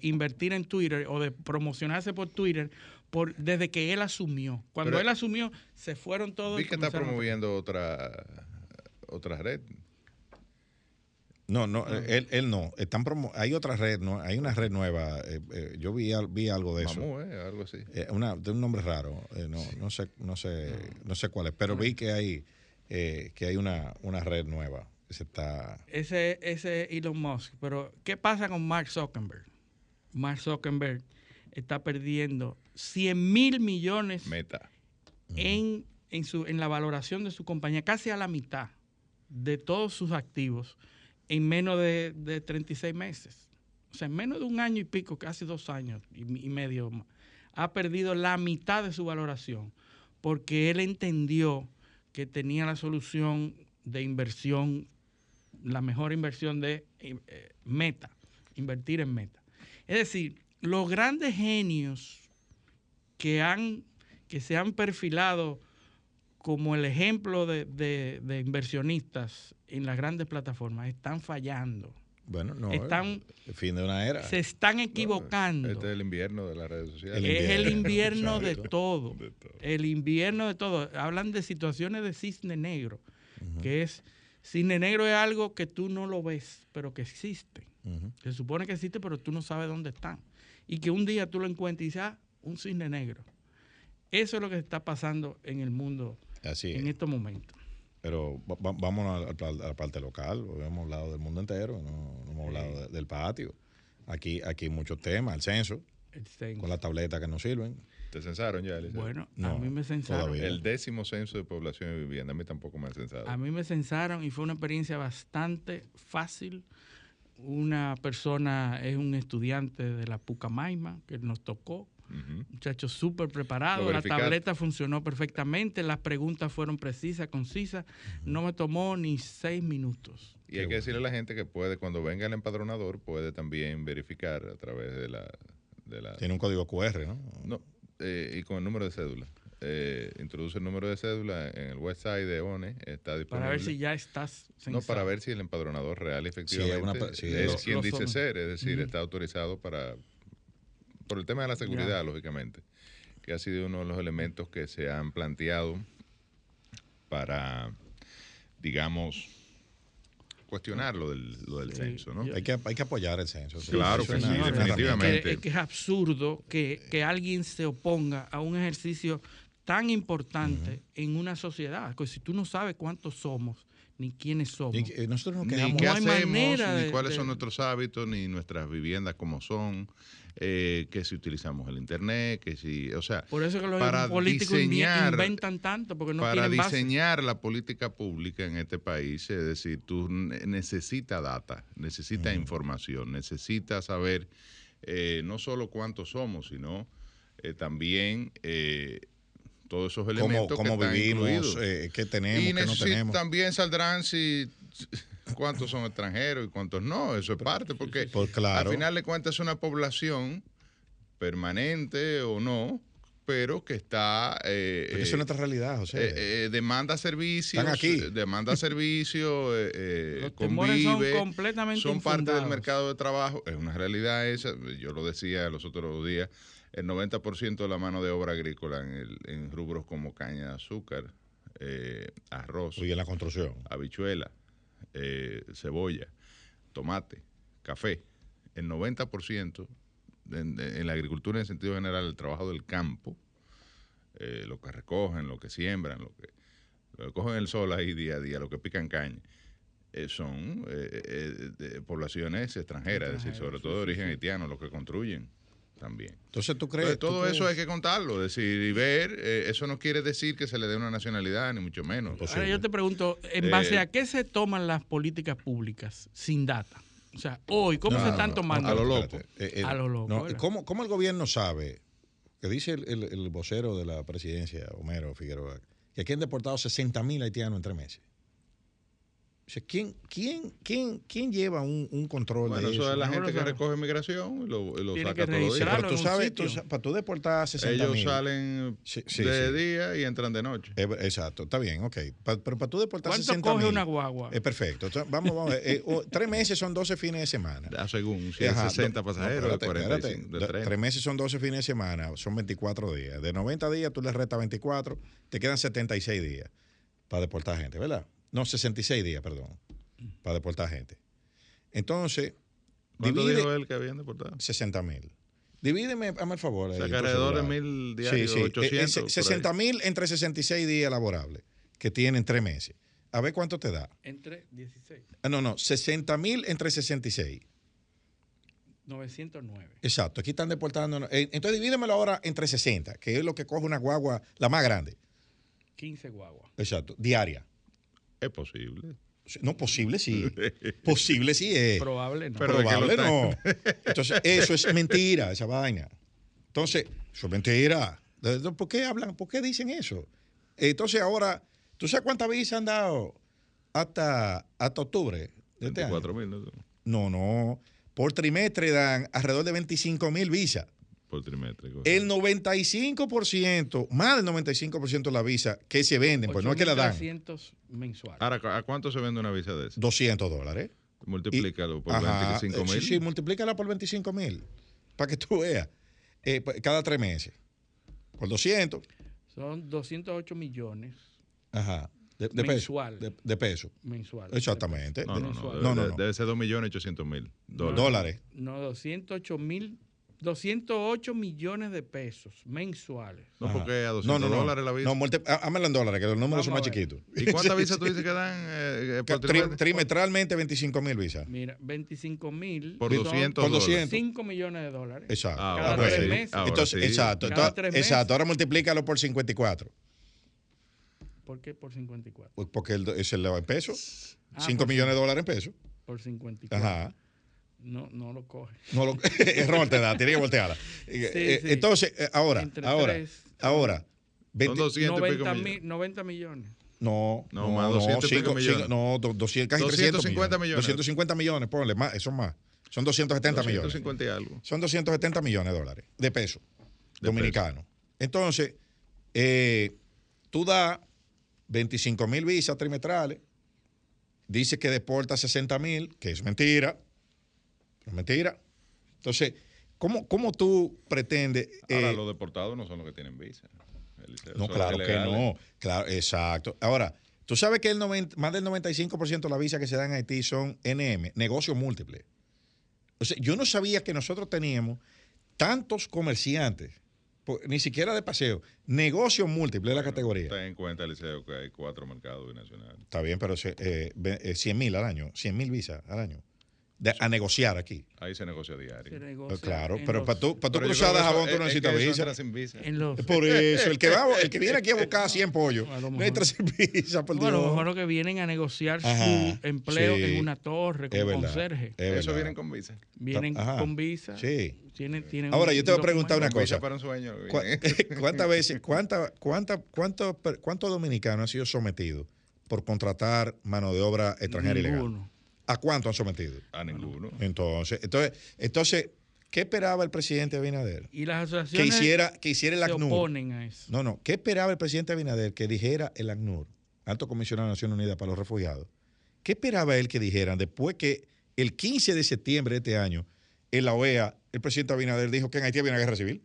invertir en Twitter o de promocionarse por Twitter desde que él asumió. Cuando él asumió, se fueron todos. Vi que está promoviendo otra, otra red. No, no, él, él no. Están hay otra red, no, hay una red nueva. Eh, eh, yo vi, vi algo de eso. Eh, algo así. una, de un nombre raro. no, no sé, no sé, no sé cuál es. Pero vi que hay, que hay una, una red nueva. Ese está. Ese, ese Elon Musk. Pero ¿qué pasa con Mark Zuckerberg? Mark Zuckerberg está perdiendo 100 mil millones Meta. En, en, su, en la valoración de su compañía, casi a la mitad de todos sus activos en menos de, de 36 meses. O sea, en menos de un año y pico, casi dos años y, y medio, ha perdido la mitad de su valoración porque él entendió que tenía la solución de inversión, la mejor inversión de eh, meta, invertir en meta. Es decir, los grandes genios que, han, que se han perfilado como el ejemplo de, inversionistas en las grandes plataformas están fallando. Bueno, no. Están, el fin de una era. Se están equivocando. este es el invierno de las redes sociales. es el invierno de todo, El invierno de todo. Hablan de situaciones de cisne negro, que es, cisne negro es algo que tú no lo ves, pero que existe. Se supone que existe, pero tú no sabes dónde están y que un día tú lo encuentres y dices, ah, un cisne negro. Eso es lo que está pasando en el mundo en estos momentos. Pero vamos a, la parte local, hemos hablado del mundo entero, no, hemos hablado del patio. Aquí, aquí hay muchos temas, el censo, con las tabletas que nos sirven. ¿Te censaron ya, Bueno, a mí me censaron. El décimo censo de población y vivienda, a mí tampoco me han censado. A mí me censaron y fue una experiencia bastante fácil. Una persona es un estudiante de la Pucamaima que nos tocó. Muchachos súper preparado, la tableta funcionó perfectamente, las preguntas fueron precisas, concisas, no me tomó ni seis minutos. Y hay que decirle a la gente que puede, cuando venga el empadronador, puede también verificar a través de la... De la Tiene un código QR, ¿no? No, eh, y con el número de cédula. Eh, introduce el número de cédula en el website de ONE, está disponible. Para ver si ya estás No, para ver si el empadronador real efectivamente es quien dice ser, es decir, está autorizado para... Por el tema de la seguridad, lógicamente, que ha sido uno de los elementos que se han planteado para, digamos, cuestionar lo del, lo del censo, ¿no? Hay que, hay que apoyar el censo. claro que sí, definitivamente. Es que, es absurdo que, que, alguien se oponga a un ejercicio tan importante en una sociedad. Porque si tú no sabes cuántos somos, ni quiénes somos. Eh, nosotros ni qué hacemos, ni cuáles son nuestros hábitos, ni nuestras viviendas como son eh, que si utilizamos el internet, que si, o sea, por eso que los políticos inventan tanto porque no para diseñar la política pública en este país, es decir, tú necesitas data, necesitas información, necesitas saber eh, no solo cuántos somos, sino eh, también eh, todos esos elementos cómo, que vivimos, qué tenemos, y qué no tenemos. También saldrán si cuántos son extranjeros y cuántos no, eso es parte, porque pues al final de cuentas es una población permanente o no, pero que está... Eh, eso es eh, nuestra realidad, José. Eh, eh, demanda servicios. Están aquí. Demanda servicios, convive. Son completamente Son parte del mercado de trabajo. Es una realidad esa. Yo lo decía los otros días. El 90% de la mano de obra agrícola en, el, en rubros como caña de azúcar, arroz. Y en la construcción. Habichuela eh, cebolla, tomate, café, el 90% en, en, la agricultura en sentido general, el trabajo del campo, eh, lo que recogen, lo que siembran, lo que, lo que cogen el sol ahí día a día, lo que pican caña, eh, son poblaciones extranjeras, es decir, sobre todo de origen haitiano, los que construyen también. Entonces, ¿tú crees? todo eso hay que contarlo, decir, y ver, eh, eso no quiere decir que se le dé una nacionalidad, ni mucho menos. Ahora yo te pregunto, ¿en base eh, a qué se toman las políticas públicas sin data? O sea, hoy, ¿cómo se están tomando? A lo loco. Eh, a lo loco. ¿cómo, ¿cómo, el gobierno sabe, que dice el, el, vocero de la presidencia, Homero Figueroa, que aquí han deportado 60 mil haitianos en tres meses? ¿Quién, quién, quién, quién lleva un, un control bueno, de eso? es la gente que recoge migración y lo, lo saca todos los días. Pero tú sabes, para tú deportar a 60 Ellos salen de día y entran de noche. Eh, exacto, está bien, ok. pero para tú deportar a 60 coge una guagua? Es perfecto. vamos, vamos. Eh, tres meses son 12 fines de semana. Ah, según, si es 60 pasajeros, no, espérate, Tres meses son 12 fines de semana, son 24 días. De 90 días tú le restas 24, te quedan 76 días para deportar gente, ¿verdad? No, 66 días, perdón, para deportar gente. Entonces, ¿Cuánto dijo él que habían deportado? 60 mil. Divídeme, hazme el favor. O sea, alrededor de mil diarios, sí, sí. 800. 60 mil entre 66 días laborables, que tienen tres meses. A ver cuánto te da. Entre 16. Ah, no, no, 60 mil entre 66. 909. Exacto, aquí están deportando. Eh, entonces divídemelo ahora entre 60, que es lo que coge una guagua, la más grande. 15 guaguas. Exacto, diaria. Es posible. No, posible sí. posible sí es. Probable no. Probable no. Entonces, eso es mentira, esa vaina. Entonces, eso es mentira. ¿Por qué hablan? ¿Por qué dicen eso? Entonces, ahora, ¿tú sabes cuántas visas han dado hasta, hasta octubre? De este mil, ¿no? No, no. Por trimestre dan alrededor de 25 mil visas por trimestre. El 95%, más del 95% de la visa que se venden, pues no es que la dan. 300 mensuales. Ahora, ¿a cuánto se vende una visa de eso? 200 dólares. Multiplícalo por 25 mil. Sí, sí, multiplícala por 25 mil. Para que tú veas. Eh, pues, cada tres meses. Por 200. Son 208 millones. Ajá. De, de mensual. Peso, de, peso. Mensual. Exactamente. No, no, no. Debe, no, no, debe ser 2 millones 800 mil dólares. No, 208 mil 208 millones de pesos mensuales. No, porque a 200 no, no, dólares la visa. No, muerte, en dólares, que los números son más chiquitos. ¿Y cuántas visas tú dices que dan? Eh, eh trimestralmente 25 mil visas. Mira, 25 mil. Por 200 por 5 millones de dólares. Exacto. Ah, cada tres sí. meses. Entonces, exacto. exacto. Ahora multiplícalo por 54. ¿Por qué por 54? Pues porque es el en pesos. 5 ah, millones de dólares en pesos. Por 54. Ajá. No, no lo coge. No lo, error te da, tiene que voltearla. Eh, eh, entonces, eh, ahora, ahora, ahora. 90, 90 millones. No, no, más 200 millones. no, 200, casi 250 millones. 250 millones, ponle más, eso más. Son 270 millones. Y algo. Son 270 millones de dólares de pesos dominicanos. Entonces, tú das 25 mil visas trimestrales, dice que deporta 60 mil, que es mentira, es mentira. Entonces, ¿cómo, cómo tú pretendes... Ahora, eh, los deportados no son los que tienen visa. no, claro que no. Claro, exacto. Ahora, tú sabes que el más del 95% de las visas que se dan en Haití son NM, negocios múltiples. O sea, yo no sabía que nosotros teníamos tantos comerciantes ni siquiera de paseo, negocio múltiple de la categoría. Ten en cuenta, Liceo, que hay cuatro mercados binacionales. Está bien, pero eh, 100 eh, mil al año, 100 mil visas al año a negociar aquí. Ahí se negocia diario. Pues claro, pero para tú, para tú cruzar de jabón tú no necesitas visa. visa. Por eso, el que, va, el que viene aquí a buscar 100 pollos, no hay sin visa, por bueno, a lo mejor que vienen a negociar su empleo en una torre como conserje. Eso vienen con visa. Vienen con visa. Sí. Ahora, yo te voy a preguntar una cosa. Para un sueño, ¿Cuántas veces, cuánta, cuánta, cuántos cuánto dominicanos han sido sometidos por contratar mano de obra extranjera ilegal? ¿A cuánto han sometido? A ninguno. Entonces, entonces, entonces ¿qué esperaba el presidente Abinader? Y las asociaciones que hiciera, que hiciera el ACNUR. Se oponen a eso. No, no. ¿Qué esperaba el presidente Abinader que dijera el ACNUR, Alto Comisionado de Naciones Unidas para los Refugiados? ¿Qué esperaba él que dijeran después que el 15 de septiembre de este año, en la OEA, el presidente Abinader dijo que en Haití había una guerra civil?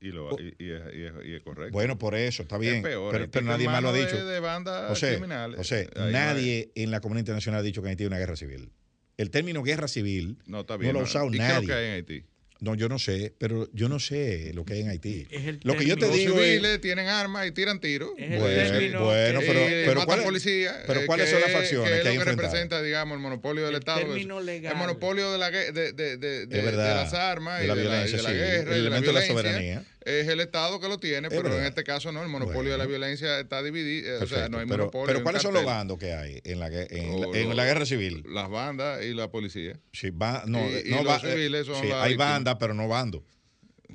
Y, lo, y, y, es, correcto. Bueno, por eso, está bien. Peor, pero, pero nadie más lo ha dicho. De, de bandas o sea, criminales. O sea, nadie en la comunidad internacional ha dicho que en Haití hay una guerra civil. El término guerra civil no, está bien, no lo ha usado nadie. ¿Y qué hay en Haití? No, yo no sé, pero yo no sé lo que hay en Haití. lo que yo te digo Los civiles tienen armas y tiran tiros. Bueno, bueno, pero, eh, pero, ¿cuál, policía, pero ¿cuáles son las facciones que, hay lo que representa, digamos, el monopolio del el Estado? El monopolio de, la, de, de, de, de las armas y de la, violencia, la guerra, el elemento de la, soberanía. Es el Estado que lo tiene, pero en este caso no, el monopolio de la violencia está dividido, o sea, no hay monopolio. Pero ¿cuáles son los bandos que hay en la, en, la, guerra civil? Las bandas y la policía. Sí, no, no los civiles son hay bandas, pero no bandos.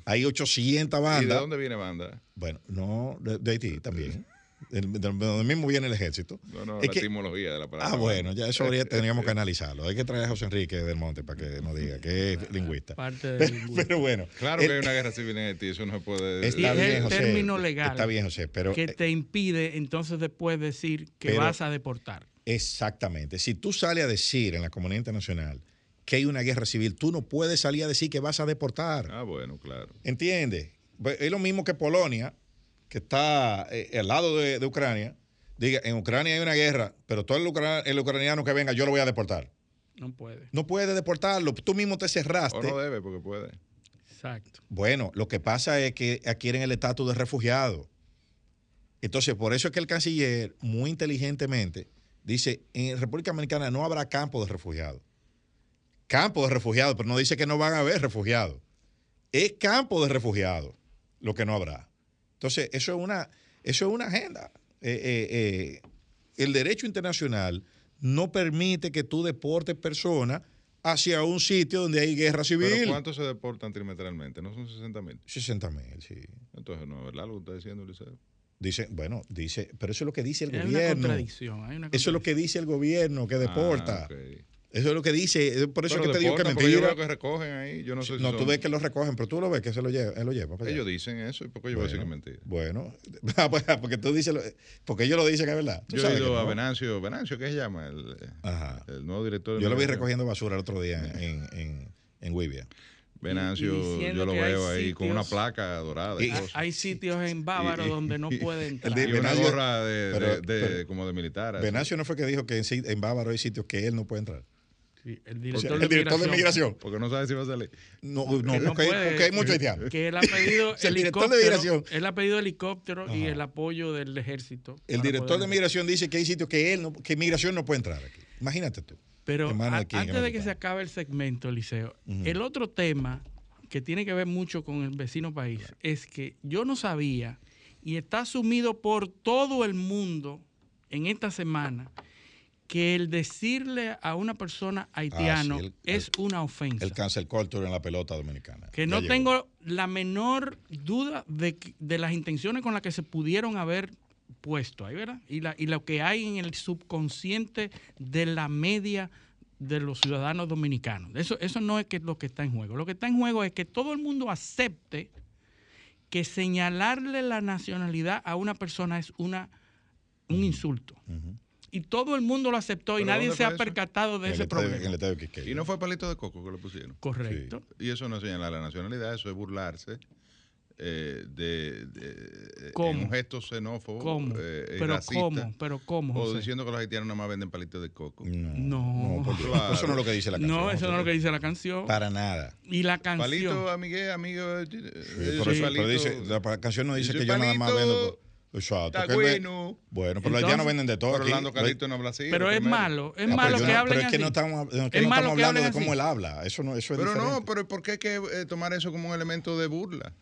Hay 800 bandas. ¿Y de dónde viene banda? Bueno, no, de, Haití también. De, donde mismo viene el ejército. No, no, la etimología de la palabra. Ah, bueno, ya eso tendríamos que analizarlo. Hay que traer a José Enrique del Monte para que nos diga que es lingüista. Parte de pero, pero, bueno. Claro que hay una guerra civil en Haití, eso no se puede Está y bien, es el José, término legal. Está bien, José, pero. Que te impide entonces después decir que vas a deportar. Exactamente. Si tú sales a decir en la comunidad internacional que hay una guerra civil, tú no puedes salir a decir que vas a deportar. Ah, bueno, claro. ¿Entiendes? Pues, es lo mismo que Polonia, que está eh, al lado de, Ucrania, diga, en Ucrania hay una guerra, pero todo el, ucraniano que venga yo lo voy a deportar. No puede. No puede deportarlo. Tú mismo te cerraste. O no debe porque puede. Exacto. Bueno, lo que pasa es que adquieren el estatus de refugiado. Entonces, por eso es que el canciller, muy inteligentemente, dice, en República Dominicana no habrá campo de refugiados campo de refugiados, pero no dice que no van a haber refugiados. Es campo de refugiados lo que no habrá. Entonces, eso es una, eso es una agenda. Eh, eh, eh, el derecho internacional no permite que tú deportes personas hacia un sitio donde hay guerra civil. ¿Pero cuántos se deportan trimestralmente? ¿No son 60 mil? 60 mil, sí. Entonces, no es verdad lo que está diciendo Liceo. Dice, bueno, dice, pero eso es lo que dice el gobierno. Una contradicción, hay una Eso es lo que dice el gobierno, que deporta. Ah, eso es lo que dice, por eso es que te digo que mentira. Yo veo que recogen ahí, yo no sé si No, tú ves que lo recogen, pero tú lo ves que se lo lleva, él lo lleva. Ellos dicen eso, ¿y por qué yo voy a decir que es mentira? Bueno, ah, pues, porque tú dices, porque ellos lo dicen que es verdad. Yo he ido a Venancio, Venancio, ¿qué se llama? El, el nuevo director. Yo lo vi recogiendo basura el otro día en, en, en Wibia. Venancio, yo lo veo ahí con una placa dorada. Y, hay sitios en Bávaro donde no pueden entrar. y una gorra de, de, como de militar. Venancio no fue que dijo que en, en Bávaro hay sitios que él no puede entrar. El director, de, director de, migración. Porque no sabe si va a salir. No, no, porque, hay mucho haitiano. Que él ha pedido el director de migración. Él ha pedido helicóptero y el apoyo del ejército. El director de migración dice que hay sitios que él no, que migración no puede entrar aquí. Imagínate tú. Pero antes de que se acabe el segmento, Eliseo, el otro tema que tiene que ver mucho con el vecino país es que yo no sabía y está asumido por todo el mundo en esta semana que el decirle a una persona haitiano ah, es una ofensa. El cancel culture en la pelota dominicana. Que no tengo la menor duda de, de, las intenciones con las que se pudieron haber puesto ahí, ¿verdad? Y, la, y lo que hay en el subconsciente de la media de los ciudadanos dominicanos. Eso, eso no es que lo que está en juego. Lo que está en juego es que todo el mundo acepte que señalarle la nacionalidad a una persona es una, un insulto y todo el mundo lo aceptó y nadie se ha percatado de ese problema. y no fue palito de coco que lo pusieron. Correcto. Y eso no señala la nacionalidad, eso es burlarse. Eh, de, un gesto xenófobo ¿Cómo? Eh, pero cómo pero cómo o diciendo que los haitianos nada más venden palitos de coco. No, no, eso no es lo que dice la canción no eso no es lo que dice la canción. para nada. Y la canción. Palito amigue amigo eh, pero, dice la canción no dice que yo nada más vendo Exacto. Está bueno. Bueno, pero ya no venden de todo. Pero Orlando Carito no habla así. Pero es malo, es ah, malo que hablen Pero es que no estamos, hablando de cómo él habla. Eso no, eso es Pero no, pero ¿por qué hay que eh, tomar eso como un elemento de burla?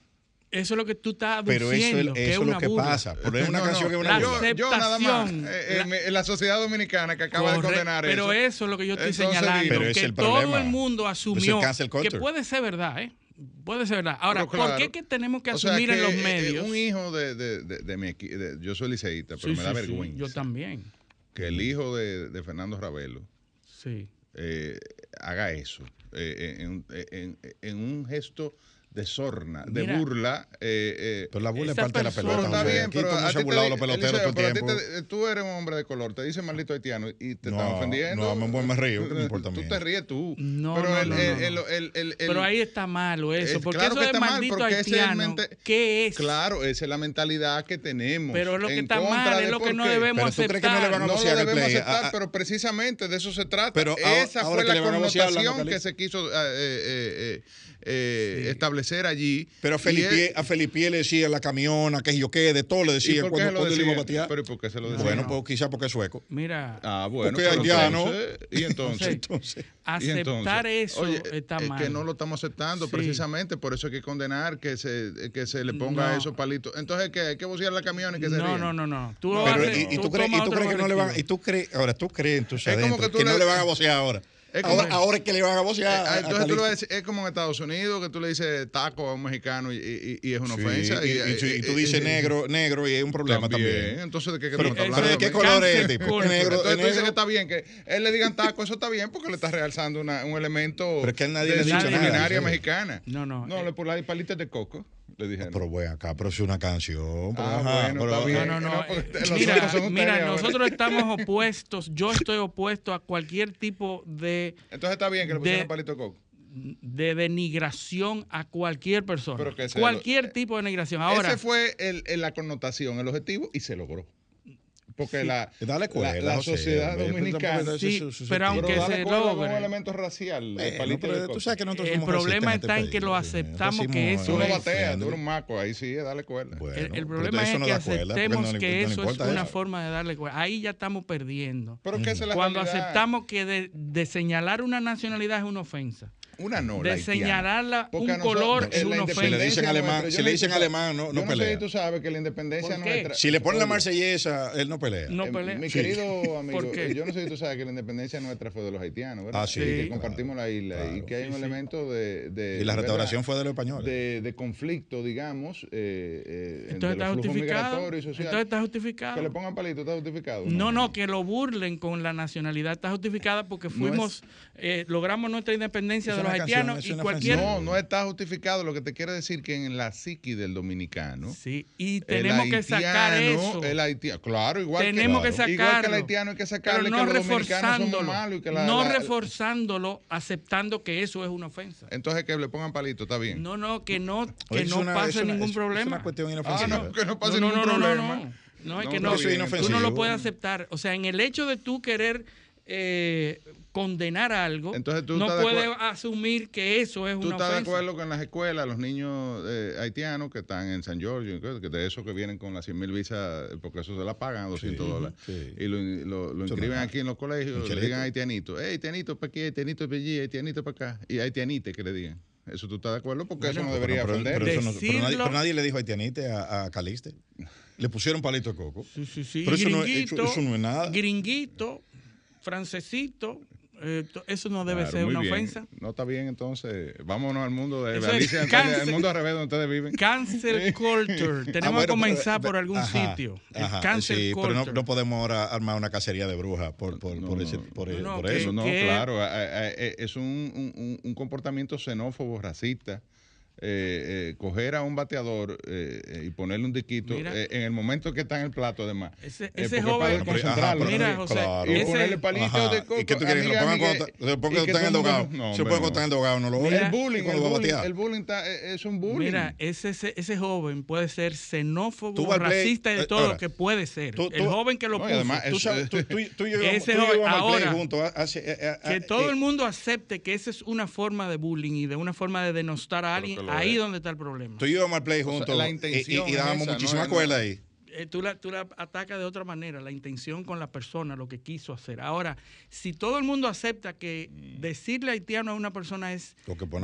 Eso es lo que tú estás diciendo. Pero eso, es, eso es lo que pasa. Pero es una canción que es una burla. Yo, nada más, eh, en, la sociedad dominicana que acaba de condenar eso. Pero eso es lo que yo estoy señalando. que todo el mundo asumió que puede ser verdad, ¿eh? Puede ser verdad. Ahora, ¿por qué que tenemos que asumir en los eh, medios? Un hijo de, de, de, mi yo soy liceísta, pero me da vergüenza. yo también. Que el hijo de, Fernando Ravelo sí. Eh, haga eso. Eh, en, en, en, un gesto de sorna, de burla. Eh, eh, pero la burla es parte de la pelota. Pero está bien, pero a ti los peloteros todo el tiempo. tú eres un hombre de color, te dice maldito haitiano y te están ofendiendo. No, me, me río, ¿qué me importa mí? Tú te ríes tú. No, pero, el, el, el, pero ahí está malo eso, porque claro eso que está es maldito mal, haitiano. ¿Qué es? Claro, esa es la mentalidad que tenemos. Pero lo que está mal es lo que no debemos aceptar. No lo debemos aceptar, pero precisamente de eso se trata. Esa fue la connotación que se quiso eh, eh, establecer allí. Pero a Felipe, a Felipe le decía la camiona, que yo qué, de todo le decía cuando, cuando le iba a batear. ¿Pero por qué se lo decía? Bueno, pues quizás porque es sueco. Mira. Ah, bueno. Porque haitiano. y entonces. entonces aceptar eso está mal. Es que no lo estamos aceptando precisamente, por eso hay que condenar que se, que se le ponga esos palitos. Entonces, ¿qué? Hay que bucear la camión y que se No, no, no, no. Tú y, tú crees, y tú crees que no le van, y tú crees, ahora tú crees en tus adentros que, que no le van a vocear ahora. Es ahora, ahora, es que le van a vocear. Eh, entonces tú lo ves, es como en Estados Unidos que tú le dices taco a un mexicano y, y, y es una ofensa. Y, tú dices negro, negro y es un problema también. Entonces, ¿de qué, Pero, hablando? ¿de qué color es el tipo? Negro, entonces tú dices que está bien, que él le digan taco, eso está bien porque le está realzando una, un elemento Pero es que nadie de la culinaria mexicana. No, no. No, le por la palitas de coco. Le dije, pero voy acá, pero es una canción. Ah, bueno, está bien. No, no, no. mira, mira nosotros estamos opuestos. Yo estoy opuesto a cualquier tipo de. Entonces está bien que le pusieran palito de coco de denigración a cualquier persona. cualquier tipo de denigración. Ahora, ese fue el, la connotación, el objetivo, y se logró. Porque la, la, sociedad dominicana. Sí, pero aunque se logre. un elemento racial. el problema está en que lo aceptamos que eso es. batea, tú un maco, ahí sí, dale cuerda. el, problema es que aceptemos que eso es una forma de darle cuerda. Ahí ya estamos perdiendo. Cuando aceptamos que de señalar una nacionalidad es una ofensa una no. De señalarla un color es una ofensa. Si le dicen alemán, si le dicen alemán, no, no pelea. No sé si tú sabes que la independencia nuestra. Si le ponen la marsellesa, él no pelea. No eh, pelea. Mi querido amigo, yo no sé si tú sabes que la independencia nuestra fue de los haitianos, ¿verdad? Ah, sí. Que compartimos la isla y que hay un elemento de, Y la restauración fue de los españoles. De, conflicto, digamos. Eh, eh, Entonces está justificado. Entonces está justificado. Que le pongan palito, está justificado. No, no, que lo burlen con la nacionalidad está justificada porque fuimos, logramos nuestra independencia de los haitianos y no, no está justificado. Lo que te quiere decir que en la psiqui del dominicano. Sí, y tenemos que sacar eso. El haitiano, claro, igual tenemos que, sacarlo. Igual que el haitiano hay que sacarle no que los dominicanos somos malos. Y que la, no reforzándolo, aceptando que eso es una ofensa. Entonces que le pongan palito, está bien. No, no, que no, que no pase ningún problema. Es una cuestión inofensiva. Ah, no, que no pase ningún problema. No, es que no, tú no lo puedes aceptar. O sea, en el hecho de tú querer eh, condenar algo, Entonces, ¿tú no puede asumir que eso es una ¿Tú estás de acuerdo con las escuelas, los niños eh, haitianos que están en San Giorgio, que de esos que vienen con las 100 mil visas, porque eso se la pagan a 200 dólares, y lo, lo, inscriben aquí en los colegios, le digan haitianito, hey, haitianito para aquí, haitianito para allí, haitianito para acá, y haitianite que le digan. ¿Eso tú estás de acuerdo? Porque eso no debería pero, pero, pero, nadie, le dijo haitianite a, a Caliste. Le pusieron palito de coco. Sí, sí, sí. Pero eso no, eso no, es nada. Gringuito, francesito, eh, eso no debe ser una ofensa. No está bien, entonces vámonos al mundo de Alicia, al mundo al revés donde ustedes viven. Cancel culture. Ah, Tenemos que comenzar por algún sitio. cancel culture. Pero no, podemos ahora armar una cacería de brujas por, por, por, ese, por, eso. No, claro. Es un, un, un comportamiento xenófobo, racista eh, eh, coger a un bateador eh, eh y ponerle un diquito eh, en el momento que está en el plato, además. Ese, ese joven, concentrarlo. Mira, José, claro. y ponerle palito de coco. ¿Y qué tú quieres que lo pongan cuando, cuando están en dogado? No, se puede están en dogado, no lo El bullying, el bullying, el bullying está, es un bullying. Mira, ese, ese, ese joven puede ser xenófobo, racista y de todo lo que puede ser. el joven que lo puso. Además, tú, sabes, tú, tú, tú, y yo, ese joven, ahora, que todo el mundo acepte que esa es una forma de bullying y de una forma de denostar a alguien ahí donde está el problema. Tú y yo al play juntos y, y, dábamos muchísima cuerda ahí. Eh, tú, la, tú la atacas de otra manera, la intención con la persona, lo que quiso hacer. Ahora, si todo el mundo acepta que decirle haitiano a una persona es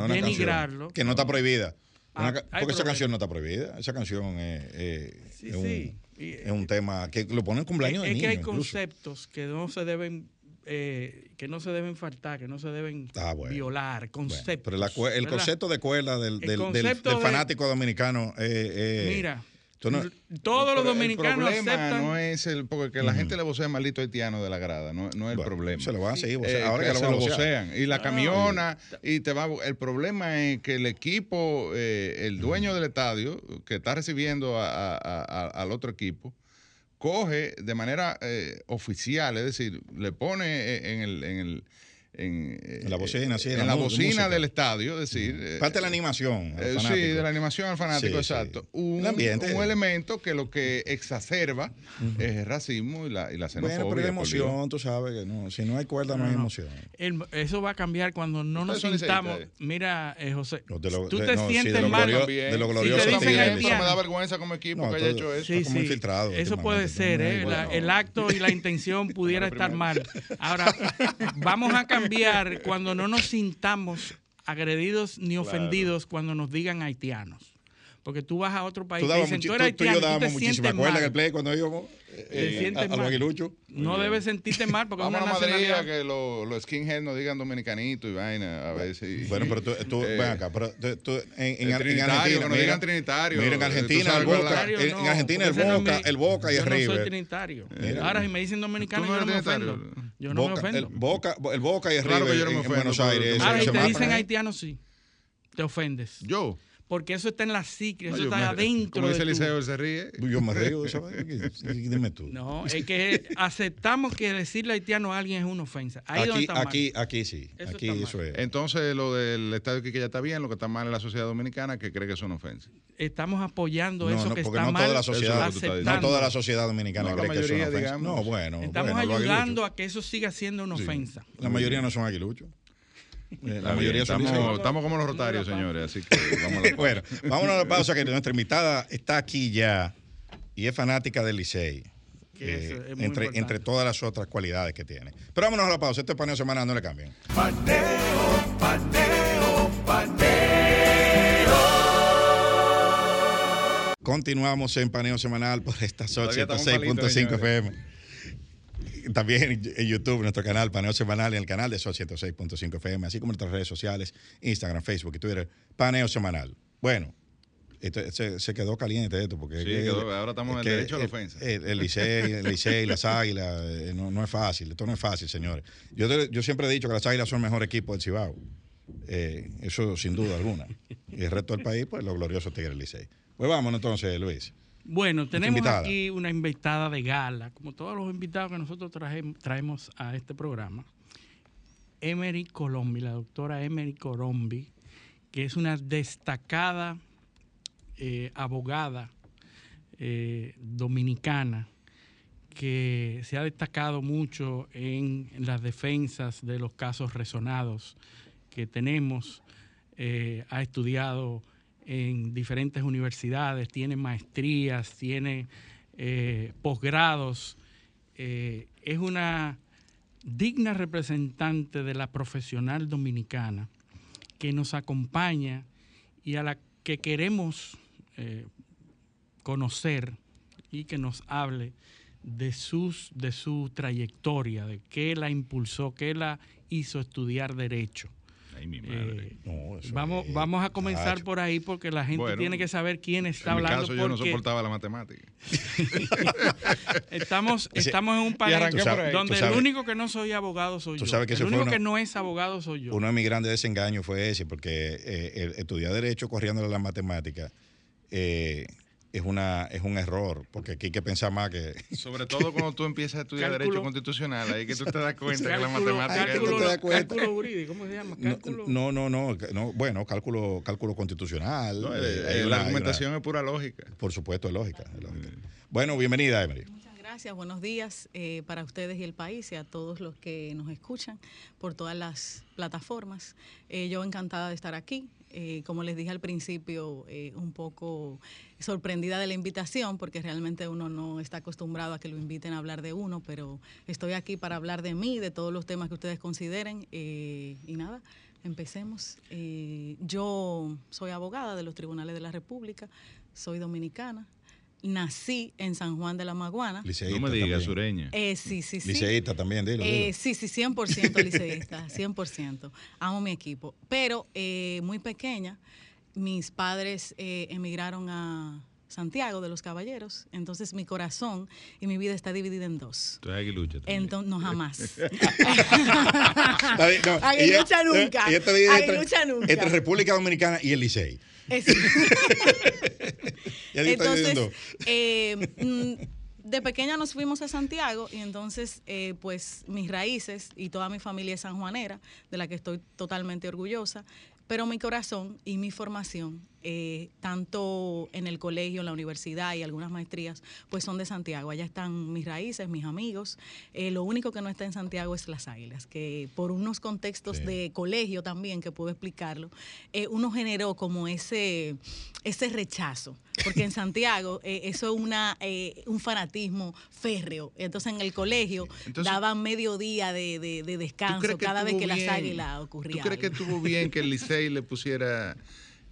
denigrarlo. que no está prohibida. Ah, porque esa canción no está prohibida. Esa canción es, un, tema que lo ponen en cumpleaños es, de Es que hay conceptos que no se deben eh, que no se deben faltar, que no se deben ah, violar, conceptos. pero el concepto de escuela del, fanático dominicano eh, eh, Mira, todos los dominicanos el problema no es el porque la gente le vocea maldito haitiano de la grada, no, no es el problema. Se lo van a seguir ahora que, se lo vocean. Y la camiona y te va el problema es que el equipo el dueño del estadio que está recibiendo al otro equipo coge de manera eh, oficial, es decir, le pone eh, en el, en el en, la bocina, sí, en, la, bocina del estadio, es decir... Eh, Parte de la animación. Eh, sí, de la animación al fanático, exacto. Un, un, elemento que lo que exacerba es el racismo y la, y la xenofobia. Bueno, pero la emoción, tú sabes que no, si no hay cuerda no, hay emoción. eso va a cambiar cuando no nos sintamos... Mira, eh, José, tú te sientes mal. De lo glorioso si te dicen me da vergüenza como equipo que haya hecho eso. Sí, como infiltrado. Eso puede ser, el acto y la intención pudiera estar mal. Ahora, vamos a cambiar cuando no nos sintamos agredidos ni ofendidos cuando nos digan haitianos. Porque tú vas a otro país y dicen, tú eres haitiano, tú, y yo dábamos muchísima cuerda en el play cuando íbamos eh, a, a No debes sentirte mal porque Vamos una a Madrid a que los, los skinheads nos digan dominicanito y vaina a veces. Bueno, pero tú, tú eh, ven acá, pero tú, en, en, Argentina, no digan trinitario. Mira, en Argentina el Boca, en, Argentina el Boca, el Boca y el River. Yo no soy trinitario. Ahora si me dicen dominicano yo no me ofendo. Yo no me ofendo. El Boca, el Boca y el River en Buenos Aires. Ahora si te dicen haitiano sí. Te ofendes. Yo porque eso está en la psique, eso está adentro. Como dice Eliseo, se ríe. Yo me río de eso. Dime tú. No, es que aceptamos que decirle haitiano a alguien es una ofensa. Ahí aquí, está aquí, aquí sí. aquí eso es. Entonces, lo del estadio que ya está bien, lo que está mal en la sociedad dominicana, que cree que es una ofensa. Estamos apoyando eso que está no mal. Toda la sociedad, no toda la sociedad dominicana cree que es una ofensa. no, bueno. Estamos ayudando a que eso siga siendo una ofensa. La mayoría no son aguiluchos. Eh, la mayoría estamos, estamos, como los rotarios, señores, así que vamos a la Bueno, vámonos a la pausa que nuestra invitada está aquí ya y es fanática del Licey. Eh, entre, entre todas las otras cualidades que tiene. Pero vámonos a la pausa. Este es paneo semanal, no le cambien. Paneo, paneo, paneo. Continuamos en paneo semanal por esta 106.5 FM también en YouTube, nuestro canal Paneo Semanal, en el canal de Sol 106.5 FM, así como en nuestras redes sociales, Instagram, Facebook y Twitter, Paneo Semanal. Bueno, esto, se, quedó caliente esto, porque sí, ahora estamos en el derecho a la ofensa. El, Licey, el Licey, las Águilas, eh, no, no, es fácil, esto no es fácil, señores. Yo, yo siempre he dicho que las Águilas son el mejor equipo del Cibao, eh, eso sin duda alguna. Y el resto del país, pues los gloriosos Tigres Licey. Pues vamos entonces, Luis. Bueno, tenemos aquí una invitada de gala, como todos los invitados que nosotros traemos a este programa. Emery Colombi, la doctora Emery Colombi, que es una destacada eh, abogada eh, dominicana que se ha destacado mucho en, las defensas de los casos resonados que tenemos. Eh, ha estudiado en diferentes universidades, tiene maestrías, tiene eh, posgrados. Eh, es una digna representante de la profesional dominicana que nos acompaña y a la que queremos conocer y que nos hable de, sus, de su trayectoria, de qué la impulsó, qué la hizo estudiar derecho. Eh, vamos, vamos a comenzar por ahí porque la gente tiene que saber quién está hablando. En mi caso, yo no soportaba la matemática. estamos, estamos en un país donde el único que no soy abogado soy yo. el único que no es abogado soy yo. Uno de mis grandes desengaños fue ese, porque eh, estudiar derecho corriendo la matemática. Eh, es una es un error, porque aquí hay que pensar más que... Sobre todo cuando tú empiezas a estudiar Derecho Constitucional, ahí que tú te das cuenta que la matemática... Cálculo, cálculo jurídico, ¿cómo se llama? Cálculo... No, no, no, no, bueno, cálculo cálculo constitucional. Eh, la argumentación es pura lógica. Por supuesto, es lógica. Bueno, bienvenida, Emery. Gracias, buenos días eh, para ustedes y el país y a todos los que nos escuchan por todas las plataformas. Eh, yo encantada de estar aquí. Eh, como les dije al principio, un poco sorprendida de la invitación porque realmente uno no está acostumbrado a que lo inviten a hablar de uno, pero estoy aquí para hablar de mí, de todos los temas que ustedes consideren y nada. Empecemos. yo soy abogada de los tribunales de la República, soy dominicana, nací en San Juan de la Maguana. no me digas, sureña. Eh, sí, sí, sí. Liceísta también, dilo, eh, sí, sí, 100% liceísta, 100%. Amo mi equipo. Pero eh, muy pequeña, mis padres eh, emigraron a Santiago de los Caballeros. Entonces mi corazón y mi vida está dividida en dos. Tú eres aguilucha también. Entonces, no, jamás. aguilucha nunca. aguilucha nunca. Entre República Dominicana y el Licey. Entonces, eh, mm, de pequeña nos fuimos a Santiago y entonces, eh, pues, mis raíces y toda mi familia es sanjuanera, de la que estoy totalmente orgullosa, pero mi corazón y mi formación eh, tanto en el colegio, en la universidad y algunas maestrías, pues son de Santiago. Allá están mis raíces, mis amigos. Eh, lo único que no está en Santiago es las águilas, que por unos contextos de colegio también, que puedo explicarlo, eh, uno generó como ese, ese rechazo. Porque en Santiago eso es una, un fanatismo férreo. Entonces en el colegio daban medio día de, descanso cada vez que las águilas ocurrían. ¿Tú crees que estuvo bien que el Licey le pusiera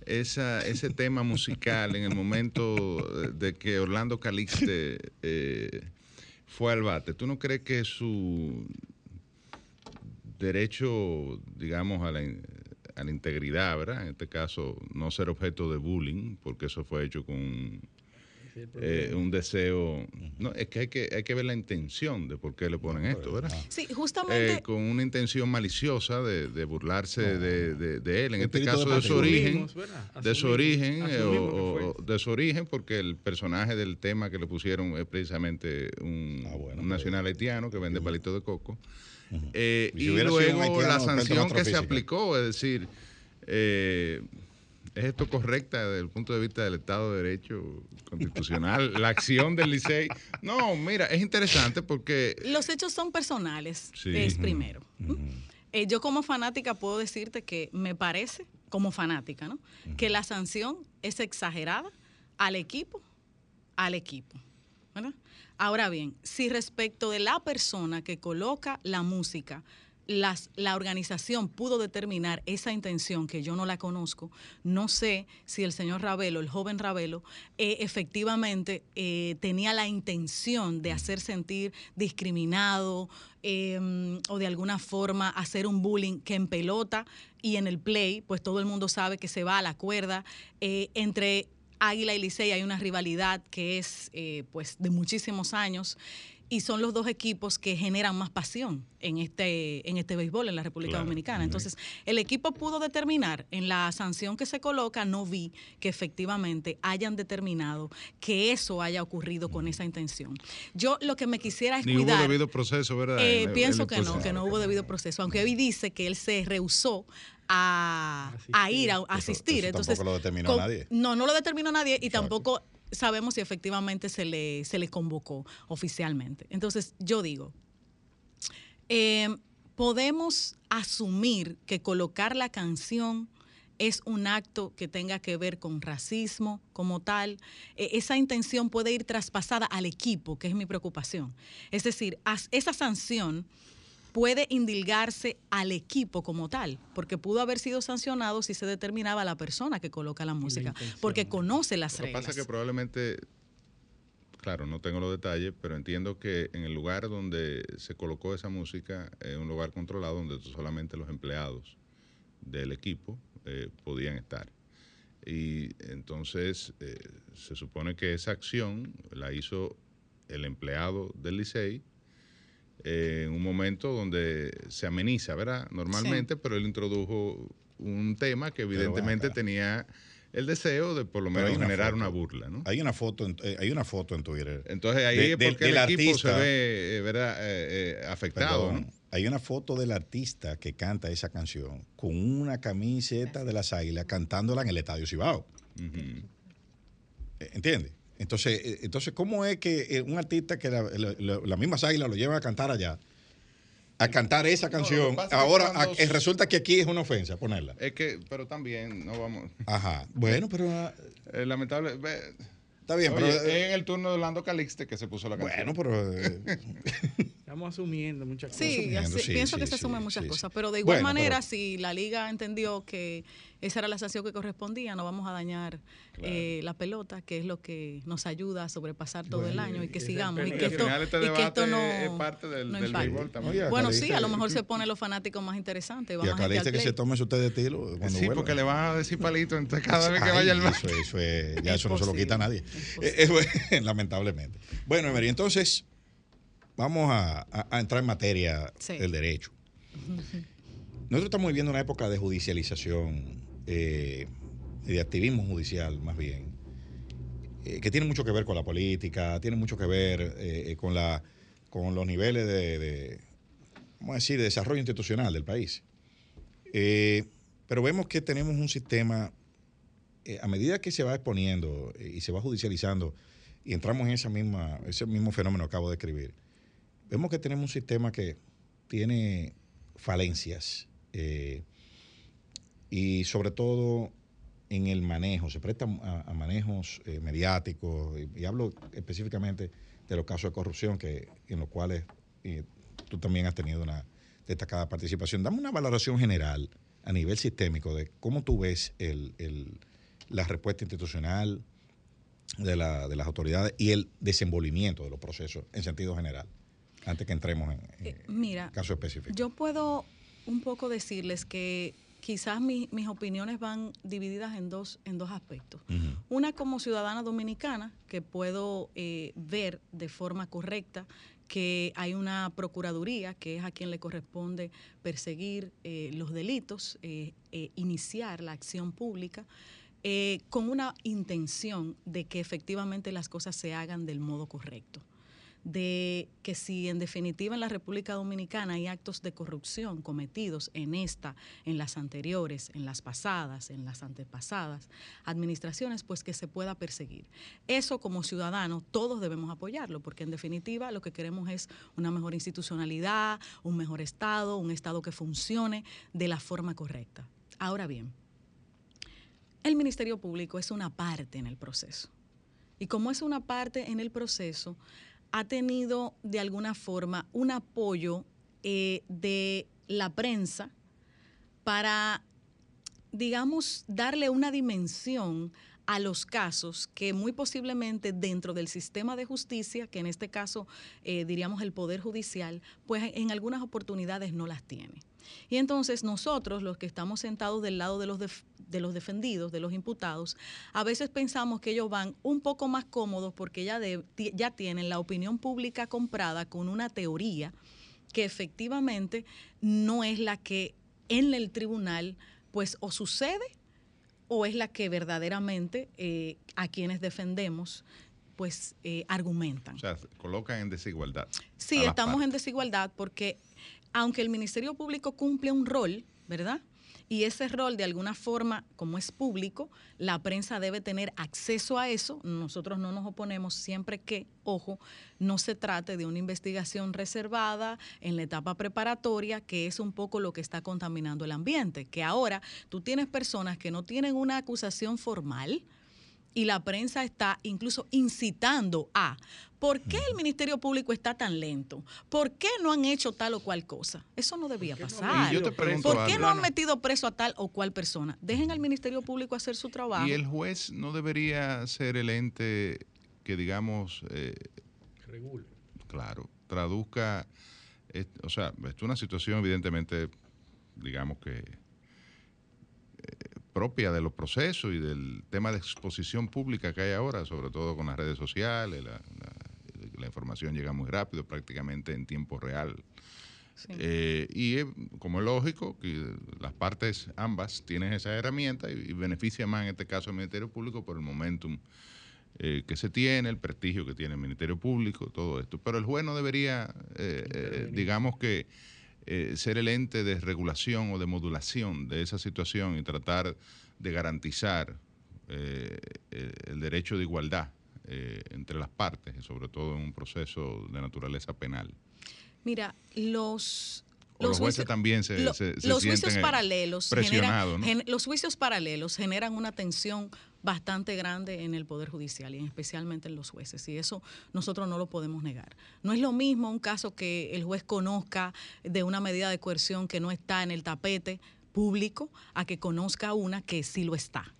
esa, ese tema musical en el momento de que Orlando Calixte eh, fue al bate, ¿tú no crees que su derecho, digamos, a la, a la integridad, ¿verdad? En este caso, no ser objeto de bullying, porque eso fue hecho con eh, un deseo. No, es que hay, que hay que ver la intención de por qué le ponen esto, ¿verdad? Sí, justamente. Eh, con una intención maliciosa de, burlarse de, él, en este caso de su origen, de su origen, eh, o, de su origen, porque el personaje del tema que le pusieron es precisamente un, ah, nacional haitiano que vende palitos de coco. y luego la sanción que se aplicó, es decir, ¿Es esto correcta desde el punto de vista del Estado de Derecho constitucional? la acción del Licey. No, mira, es interesante porque... Los hechos son personales, es primero. Eh, yo como fanática puedo decirte que me parece, como fanática, ¿no? Que la sanción es exagerada al equipo, al equipo. Ahora bien, si respecto de la persona que coloca la música, la organización pudo determinar esa intención, que yo no la conozco, no sé si el señor Ravelo, el joven Ravelo, eh, efectivamente eh, tenía la intención de hacer sentir discriminado em, o de alguna forma hacer un bullying que en pelota y en el play, pues todo el mundo sabe que se va a la cuerda. Eh, entre Águila y Licey hay una rivalidad que es pues de muchísimos años y son los dos equipos que generan más pasión en este, en este béisbol en la República Dominicana. Entonces, el equipo pudo determinar en la sanción que se coloca, no vi que efectivamente hayan determinado que eso haya ocurrido con esa intención. Yo lo que me quisiera es Ni hubo debido proceso, ¿verdad? Eh, pienso que no, que no hubo debido proceso, aunque hoy dice que él se rehusó a, ir a, asistir. Entonces, tampoco lo determinó nadie. No, no lo determinó nadie y tampoco sabemos si efectivamente se le, se le convocó oficialmente. Entonces, yo digo, eh, podemos asumir que colocar la canción es un acto que tenga que ver con racismo como tal, e, esa intención puede ir traspasada al equipo, que es mi preocupación. Es decir, esa sanción puede indilgarse al equipo como tal, porque pudo haber sido sancionado si se determinaba la persona que coloca la música, porque conoce las reglas. Lo que pasa es que probablemente, claro, no tengo los detalles, pero entiendo que en el lugar donde se colocó esa música es un lugar controlado donde solamente los empleados del equipo eh, podían estar. Y entonces eh, se supone que esa acción la hizo el empleado del Licey en un momento donde se ameniza, ¿verdad? Normalmente, pero él introdujo un tema que evidentemente tenía el deseo de por lo menos generar una burla, ¿no? Hay una foto, en, eh, hay una foto en Twitter. Entonces ahí es porque el equipo se ve, eh, ¿verdad? Eh, afectado. Hay una foto del artista que canta esa canción con una camiseta de las águilas cantándola en el Estadio Cibao. ¿Entiendes? Entonces, eh, entonces, ¿cómo es que eh, un artista que la, la, misma águilas lo lleva a cantar allá, a cantar esa canción, ahora resulta que aquí es una ofensa ponerla? Es que, pero también, no vamos. Ajá, bueno, pero. Eh, lamentable. Está bien, pero. Es en el turno de Orlando Calixte que se puso la canción. Bueno, pero. Estamos asumiendo muchas cosas. Sí, pienso que se asumen muchas cosas, pero de igual manera, si la liga entendió que esa era la sanción que correspondía, no vamos a dañar eh, la pelota, que es lo que nos ayuda a sobrepasar todo el año y que sigamos. Y que, esto, este y que esto no. Es parte del, del béisbol también. bueno, sí, a lo mejor se pone los fanáticos más interesantes. y acá dice que se tome usted de tiro. Cuando sí, porque le van a decir palito entonces cada vez que vaya al eso, eso es, Ya eso no se lo quita a nadie. lamentablemente. Bueno, Emery, entonces vamos a, entrar en materia del derecho. Nosotros estamos viviendo una época de judicialización, eh, de activismo judicial más bien, eh, que tiene mucho que ver con la política, tiene mucho que ver eh, con, la, con los niveles de, decir, de desarrollo institucional del país. pero vemos que tenemos un sistema, a medida que se va exponiendo y se va judicializando, y entramos en esa misma, ese mismo fenómeno que acabo de escribir, vemos que tenemos un sistema que tiene falencias y sobre todo en el manejo, se presta a, manejos eh, mediáticos y, hablo específicamente de los casos de corrupción que en los cuales tú también has tenido una destacada participación. Dame una valoración general a nivel sistémico de cómo tú ves la respuesta institucional de, de las autoridades y el desenvolvimiento de los procesos en sentido general antes que entremos en, eh, Mira, caso específico. Yo puedo un poco decirles que quizás mis opiniones van divididas en dos, en dos aspectos. Una como ciudadana dominicana, que puedo eh, ver de forma correcta que hay una procuraduría que es a quien le corresponde perseguir eh, los delitos, iniciar la acción pública. con una intención de que efectivamente las cosas se hagan del modo correcto de que si en definitiva en la República Dominicana hay actos de corrupción cometidos en esta, en las anteriores, en las pasadas, en las antepasadas administraciones, pues que se pueda perseguir. Eso como ciudadanos todos debemos apoyarlo, porque en definitiva lo que queremos es una mejor institucionalidad, un mejor Estado, un Estado que funcione de la forma correcta. Ahora bien, el Ministerio Público es una parte en el proceso. Y como es una parte en el proceso, ha tenido de alguna forma un apoyo eh, de la prensa para, digamos, darle una dimensión a los casos que muy posiblemente dentro del sistema de justicia, que en este caso eh, diríamos el Poder Judicial, pues en algunas oportunidades no las tiene. Y entonces nosotros, los que estamos sentados del lado de los, de los defendidos, de los imputados, a veces pensamos que ellos van un poco más cómodos porque ya, ya tienen la opinión pública comprada con una teoría que efectivamente no es la que en el tribunal pues o sucede o es la que verdaderamente eh, a quienes defendemos pues eh, argumentan. O sea, colocan en desigualdad. Sí, estamos en desigualdad porque aunque el Ministerio Público cumple un rol ¿verdad? Y ese rol, de alguna forma, como es público, la prensa debe tener acceso a eso. Nosotros no nos oponemos siempre que, ojo, no se trate de una investigación reservada en la etapa preparatoria, que es un poco lo que está contaminando el ambiente. Que ahora tú tienes personas que no tienen una acusación formal, y la prensa está incluso incitando a ¿Por qué el Ministerio Público está tan lento? ¿Por qué no han hecho tal o cual cosa? Eso no debía pasar. ¿Por qué no han metido preso a tal o cual persona? Dejen al Ministerio Público hacer su trabajo. Y el juez no debería ser el ente que, digamos, eh, regule. Claro, traduzca. o sea, es una situación, evidentemente, digamos que propia de los procesos y del tema de exposición pública que hay ahora, sobre todo con las redes sociales, la, información llega muy rápido, prácticamente en tiempo real. Eh, y como es lógico, que las partes ambas tienen esa herramienta y, beneficia más en este caso el Ministerio Público por el momentum eh, que se tiene, el prestigio que tiene el Ministerio Público, todo esto. Pero el juez no debería, eh, digamos que, eh, ser el ente de regulación o de modulación de esa situación y tratar de garantizar eh, el derecho de igualdad eh, entre las partes, sobre todo en un proceso de naturaleza penal. Mira, los los, jueces, también se, los juicios paralelos los juicios paralelos generan una tensión bastante grande en el Poder Judicial y especialmente en los jueces. Y eso nosotros no lo podemos negar. No es lo mismo un caso que el juez conozca de una medida de coerción que no está en el tapete público a que conozca una que sí lo está.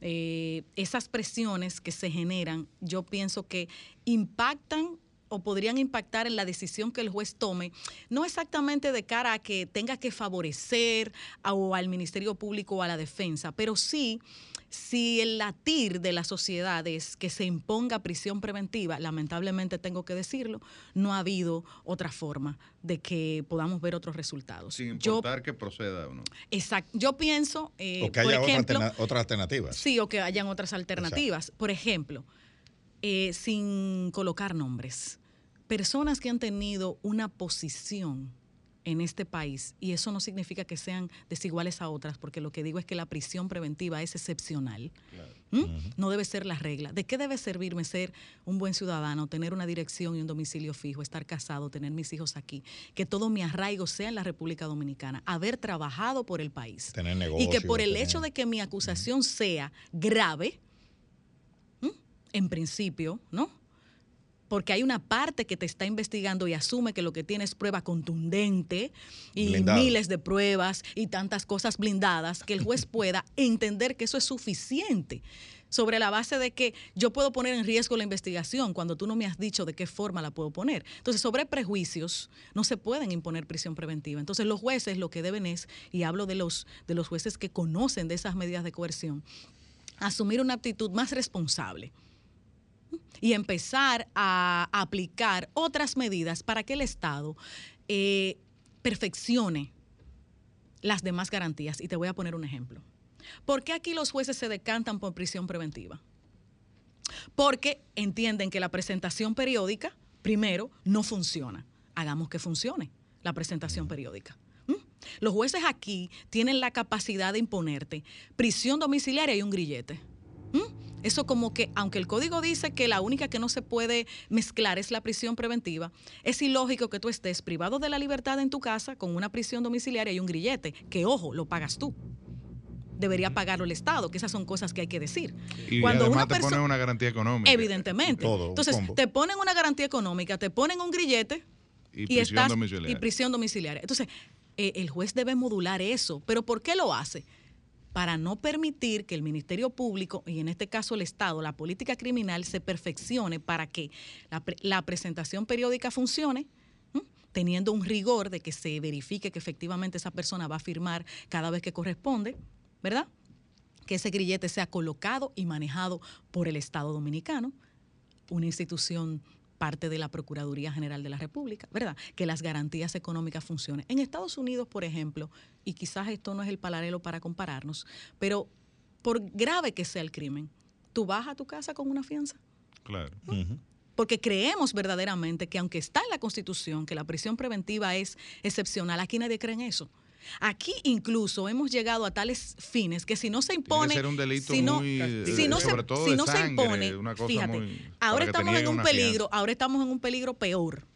Eh, esas presiones que se generan, yo pienso que impactan o podrían impactar en la decisión que el juez tome, no exactamente de cara a que tenga que favorecer o al Ministerio Público o a la defensa, pero sí si el latir de la sociedad es que se imponga prisión preventiva, lamentablemente tengo que decirlo, no ha habido otra forma de que podamos ver otros resultados. Sin importar que proceda o no. Exacto. Yo pienso... Eh, o que haya otras alternativas. Sí, o que hayan otras alternativas. Por ejemplo, eh, sin colocar nombres, personas que han tenido una posición en este país y eso no significa que sean desiguales a otras, porque lo que digo es que la prisión preventiva es excepcional. No debe ser la regla. ¿De qué debe servirme ser un buen ciudadano, tener una dirección y un domicilio fijo, estar casado, tener mis hijos aquí, que todo mi arraigo sea en la República Dominicana, haber trabajado por el país? Tener y que por el hecho de que mi acusación sea grave, en principio, ¿no? porque hay una parte que te está investigando y asume que lo que tiene es prueba contundente y miles de pruebas y tantas cosas blindadas, que el juez pueda entender que eso es suficiente sobre la base de que yo puedo poner en riesgo la investigación cuando tú no me has dicho de qué forma la puedo poner. Entonces, sobre prejuicios no se pueden imponer prisión preventiva. Entonces, los jueces lo que deben es, y hablo de los, de los jueces que conocen de esas medidas de coerción, asumir una actitud más responsable y empezar a aplicar otras medidas para que el Estado eh, perfeccione las demás garantías. Y te voy a poner un ejemplo. ¿Por qué aquí los jueces se decantan por prisión preventiva? Porque entienden que la presentación periódica, primero, no funciona. Hagamos que funcione la presentación periódica. ¿Mm? Los jueces aquí tienen la capacidad de imponerte prisión domiciliaria y un grillete. ¿Mm? Eso como que, aunque el código dice que la única que no se puede mezclar es la prisión preventiva, es ilógico que tú estés privado de la libertad en tu casa con una prisión domiciliaria y un grillete, que ojo, lo pagas tú. Debería pagarlo el Estado, que esas son cosas que hay que decir. Y Cuando además te ponen una garantía económica. Evidentemente. Entonces, te ponen una garantía económica, te ponen un grillete y, prisión, domiciliaria. y prisión domiciliaria. Entonces, eh, el juez debe modular eso. ¿Pero por qué lo hace? Para no permitir que el Ministerio Público, y en este caso el Estado, la política criminal, se perfeccione para que la, presentación periódica funcione, teniendo un rigor de que se verifique que efectivamente esa persona va a firmar cada vez que corresponde, ¿verdad? Que ese grillete sea colocado y manejado por el Estado Dominicano, una institución parte de la Procuraduría General de la República, ¿verdad? Que las garantías económicas funcionen. En Estados Unidos, por ejemplo, y quizás esto no es el paralelo para compararnos, pero por grave que sea el crimen, tú vas a tu casa con una fianza. Claro. Porque creemos verdaderamente que aunque está en la Constitución que la prisión preventiva es excepcional, aquí nadie cree en eso. Aquí incluso hemos llegado a tales fines que si no se impone, ser un delito si no, muy, si no se, si no se impone, fíjate, ahora estamos en un peligro, ahora estamos en un peligro peor.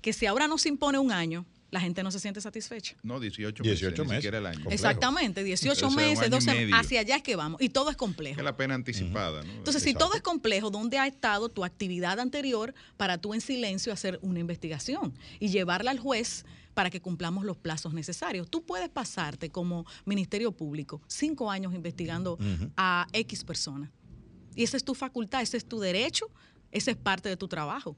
Que si ahora no se impone un año, la gente no se siente satisfecha. No, 18 meses. 18 meses. el año. Exactamente, 18 meses, 12, hacia allá es que vamos. Y todo es complejo. Es la pena anticipada. ¿no? Entonces, si todo es complejo, ¿dónde ha estado tu actividad anterior para tú en silencio hacer una investigación y llevarla al juez? Para que cumplamos los plazos necesarios. Tú puedes pasarte como Ministerio Público cinco años investigando a X personas. Y esa es tu facultad, ese es tu derecho, ese es parte de tu trabajo.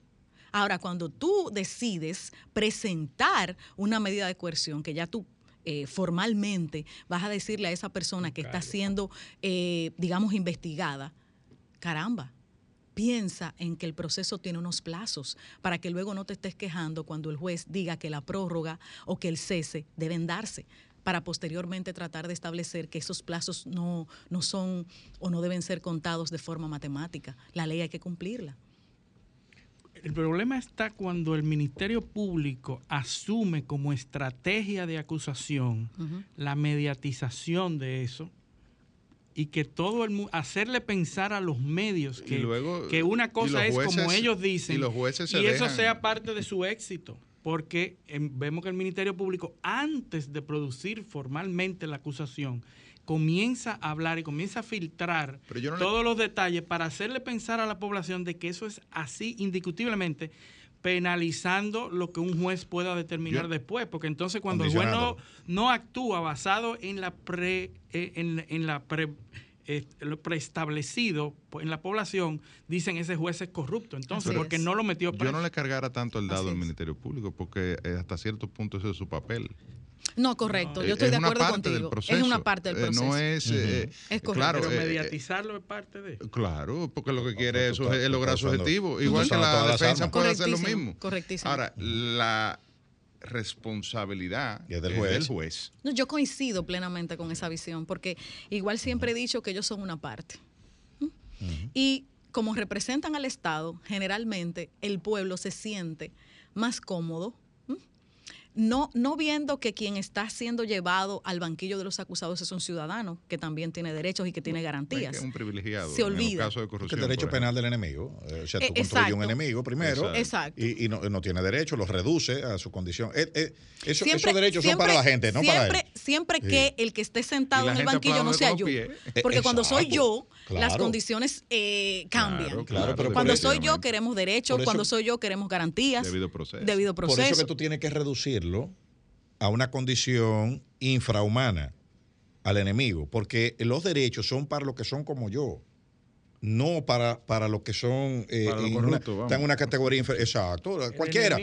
Ahora, cuando tú decides presentar una medida de coerción que ya tú eh, formalmente vas a decirle a esa persona que está siendo, eh, digamos, investigada, caramba, piensa en que el proceso tiene unos plazos para que luego no te estés quejando cuando el juez diga que la prórroga o que el cese deben darse para posteriormente tratar de establecer que esos plazos no, no son o no deben ser contados de forma matemática. La ley hay que cumplirla. El problema está cuando el Ministerio Público asume como estrategia de acusación la mediatización de eso y que todo el mundo, hacerle pensar a los medios que, que una cosa es como ellos dicen y, eso sea parte de su éxito. Porque vemos que el Ministerio Público, antes de producir formalmente la acusación, comienza a hablar y comienza a filtrar todos los detalles para hacerle pensar a la población de que eso es así indiscutiblemente penalizando lo que un juez pueda determinar después, porque entonces cuando el juez no, actúa basado en la pre eh, en, la pre eh, lo preestablecido en la población, dicen ese juez es corrupto. Entonces, porque no lo metió Yo no le cargara tanto el dado al Ministerio Público, porque eh, hasta cierto punto ese es su papel. No, correcto. Yo estoy de acuerdo contigo. Es una parte del proceso. no es. es correcto. Claro, Pero mediatizarlo es parte de. Claro, porque lo que quiere es, lograr su objetivo. Igual que la defensa puede hacer lo mismo. Correctísimo. Ahora, la responsabilidad del juez. No, yo coincido plenamente con esa visión, porque igual siempre he dicho que ellos son una parte. Y como representan al Estado, generalmente el pueblo se siente más cómodo no, no viendo que quien está siendo llevado al banquillo de los acusados es un ciudadano que también tiene derechos y que tiene garantías. Es un privilegiado. Se olvida. caso de corrupción, el derecho penal del enemigo. Eh, o sea, tú construyes un enemigo primero Exacto. y, no, tiene derecho, lo reduce a su condición. Eh, eh, esos derechos son para la gente, no para él. Siempre que el que esté sentado en el banquillo no sea yo. Porque cuando soy yo, las condiciones cambian. Claro, pero cuando soy yo queremos derechos, cuando soy yo queremos garantías. Debido proceso. Debido proceso. Por eso que tú tienes que reducir a una condición infrahumana al enemigo, porque los derechos son para los que son como yo, no para, para los que son eh, están en una categoría inferior. Exacto, cualquiera.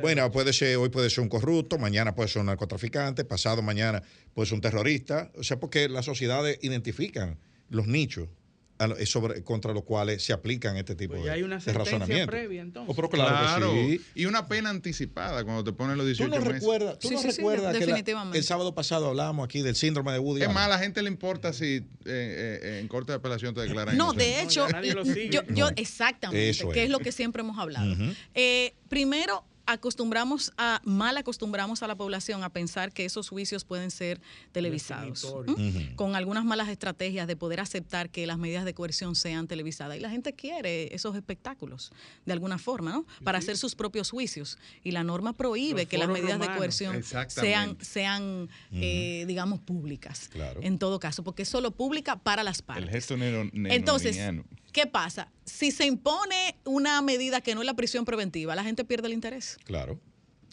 bueno, puede ser, hoy puede ser un corrupto, mañana puede ser un narcotraficante, pasado mañana puede ser un terrorista. O sea, porque las sociedades identifican los nichos sobre, contra los cuales se aplican este tipo pues de, hay una razonamiento. Previa, entonces. Oh, claro, Y una pena anticipada cuando te ponen los 18 ¿Tú no meses. Recuerdas, ¿Tú no recuerdas que el sábado pasado hablábamos aquí del síndrome de Woody Es más, a la gente le importa si eh, eh, en corte de apelación te declaran No, de hecho, yo, yo, exactamente, que es. lo que siempre hemos hablado. eh, primero, acostumbramos a, mal acostumbramos a la población a pensar que esos juicios pueden ser televisados, con algunas malas estrategias de poder aceptar que las medidas de coerción sean televisadas. Y la gente quiere esos espectáculos, de alguna forma, ¿no? Para hacer sus propios juicios. Y la norma prohíbe que las medidas de coerción sean, sean eh, digamos, públicas. En todo caso, porque es solo pública para las partes. El gesto nero, Entonces, ¿qué pasa? Si se impone una medida que no es la prisión preventiva, la gente pierde el interés. Claro.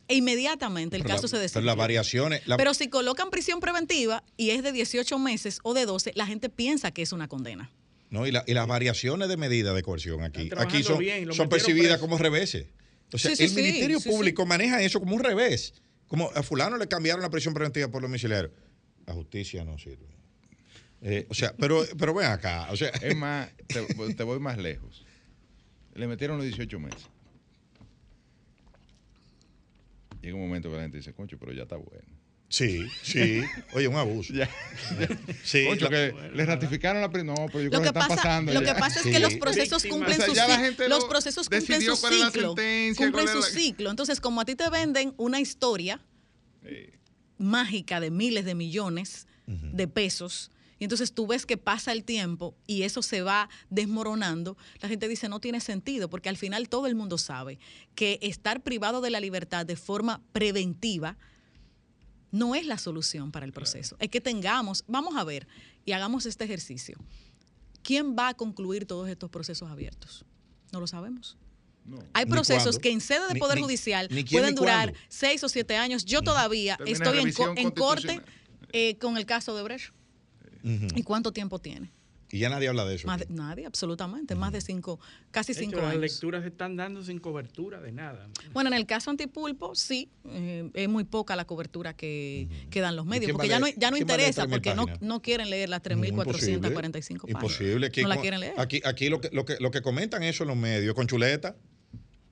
E inmediatamente el caso se decide. Pero las variaciones. Pero si colocan prisión preventiva y es de 18 meses o de 12, la gente piensa que es una condena. No, y, las variaciones de medida de coerción aquí, aquí son, son percibidas como reveses. O sea, el Ministerio Público maneja eso como un revés. Como a fulano le cambiaron la prisión preventiva por los domiciliario. La justicia no sirve. Eh, o sea, pero, pero ven acá. O sea. Es más, te, voy más lejos. Le metieron los 18 meses. Llega un momento que la gente dice, concho, pero ya está bueno. Sí, sí. Oye, un abuso. Ya. Sí, que bueno, le ratificaron la primera. No, pero yo creo que, que pasando. Lo que pasa es que los procesos cumplen su ciclo. Los procesos cumplen su ciclo. Cumplen su ciclo. Entonces, como a ti te venden una historia mágica de miles de millones de pesos y entonces tú ves que pasa el tiempo y eso se va desmoronando, la gente dice no tiene sentido, porque al final todo el mundo sabe que estar privado de la libertad de forma preventiva no es la solución para el proceso. Es que tengamos, vamos a ver y hagamos este ejercicio. ¿Quién va a concluir todos estos procesos abiertos? No lo sabemos. Hay procesos que en sede de Poder Judicial pueden durar seis o siete años. Yo todavía estoy en, corte eh, con el caso de Brecht. ¿Y cuánto tiempo tiene? Y ya nadie habla de eso. nadie, absolutamente. Más de cinco, casi cinco años. Las lecturas se están dando sin cobertura de nada. Bueno, en el caso antipulpo, sí, eh, es muy poca la cobertura que, dan los medios, porque ya no, ya no interesa, porque no, no, quieren leer las 3.445 páginas. Imposible. Aquí, no la quieren leer. Aquí, aquí lo, que, lo, que, lo que comentan eso en los medios, con chuleta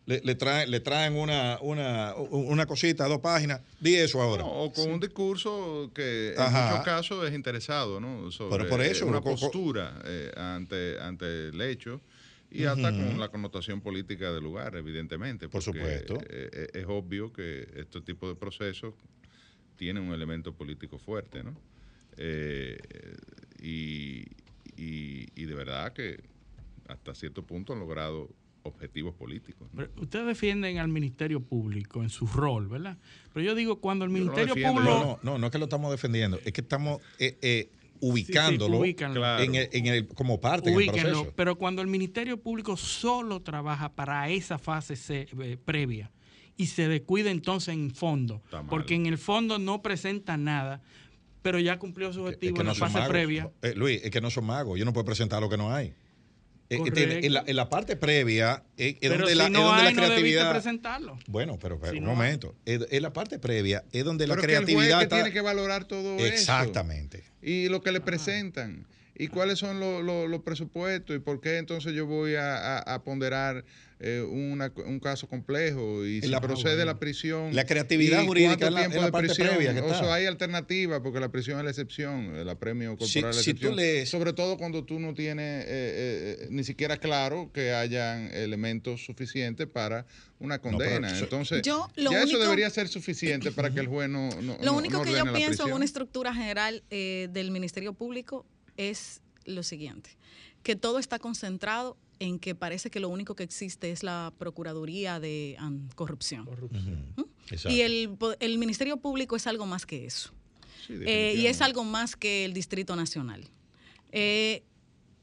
le, le, traen, le traen una, una, una cosita, dos páginas, di eso ahora. o con un discurso que en muchos casos es interesado, ¿no? Sobre por eso, una postura eh, ante, ante el hecho y hasta con la connotación política del lugar, evidentemente. Por supuesto. Eh, eh, es obvio que este tipo de procesos tienen un elemento político fuerte, ¿no? y, y, y de verdad que hasta cierto punto han logrado objetivos políticos. ustedes defienden al Ministerio Público en su rol, ¿verdad? Pero yo digo, cuando el Ministerio Público... No, no, no, es que lo estamos defendiendo, es que estamos eh, eh, ubicándolo en el, como parte del proceso. Pero cuando el Ministerio Público solo trabaja para esa fase eh, previa y se descuida entonces en fondo, porque en el fondo no presenta nada, pero ya cumplió su objetivo en la fase previa. Luis, es que no son magos, yo no puedo presentar lo que no hay. Eh, eh, en, la, en, la, parte previa es, donde, la, creatividad. presentarlo. Bueno, pero, un momento. en la parte previa es donde la creatividad. Que tiene que valorar todo eso. Exactamente. Y lo que le presentan. Y cuáles son los presupuestos y por qué entonces yo voy a ponderar eh, un caso complejo y si procede la prisión. La creatividad jurídica en la, en la parte previa. o sea, hay alternativas porque la prisión es la excepción, el apremio corporal es la excepción. Sobre todo cuando tú no tienes eh, eh, ni siquiera claro que hayan elementos suficientes para una condena. Entonces, ya eso debería ser suficiente para que el juez no. lo único que yo pienso en una estructura general del Ministerio Público es lo siguiente: que todo está concentrado en que parece que lo único que existe es la Procuraduría de Corrupción. ¿Mm? Y el, Ministerio Público es algo más que eso. Eh, y es algo más que el Distrito Nacional. Eh,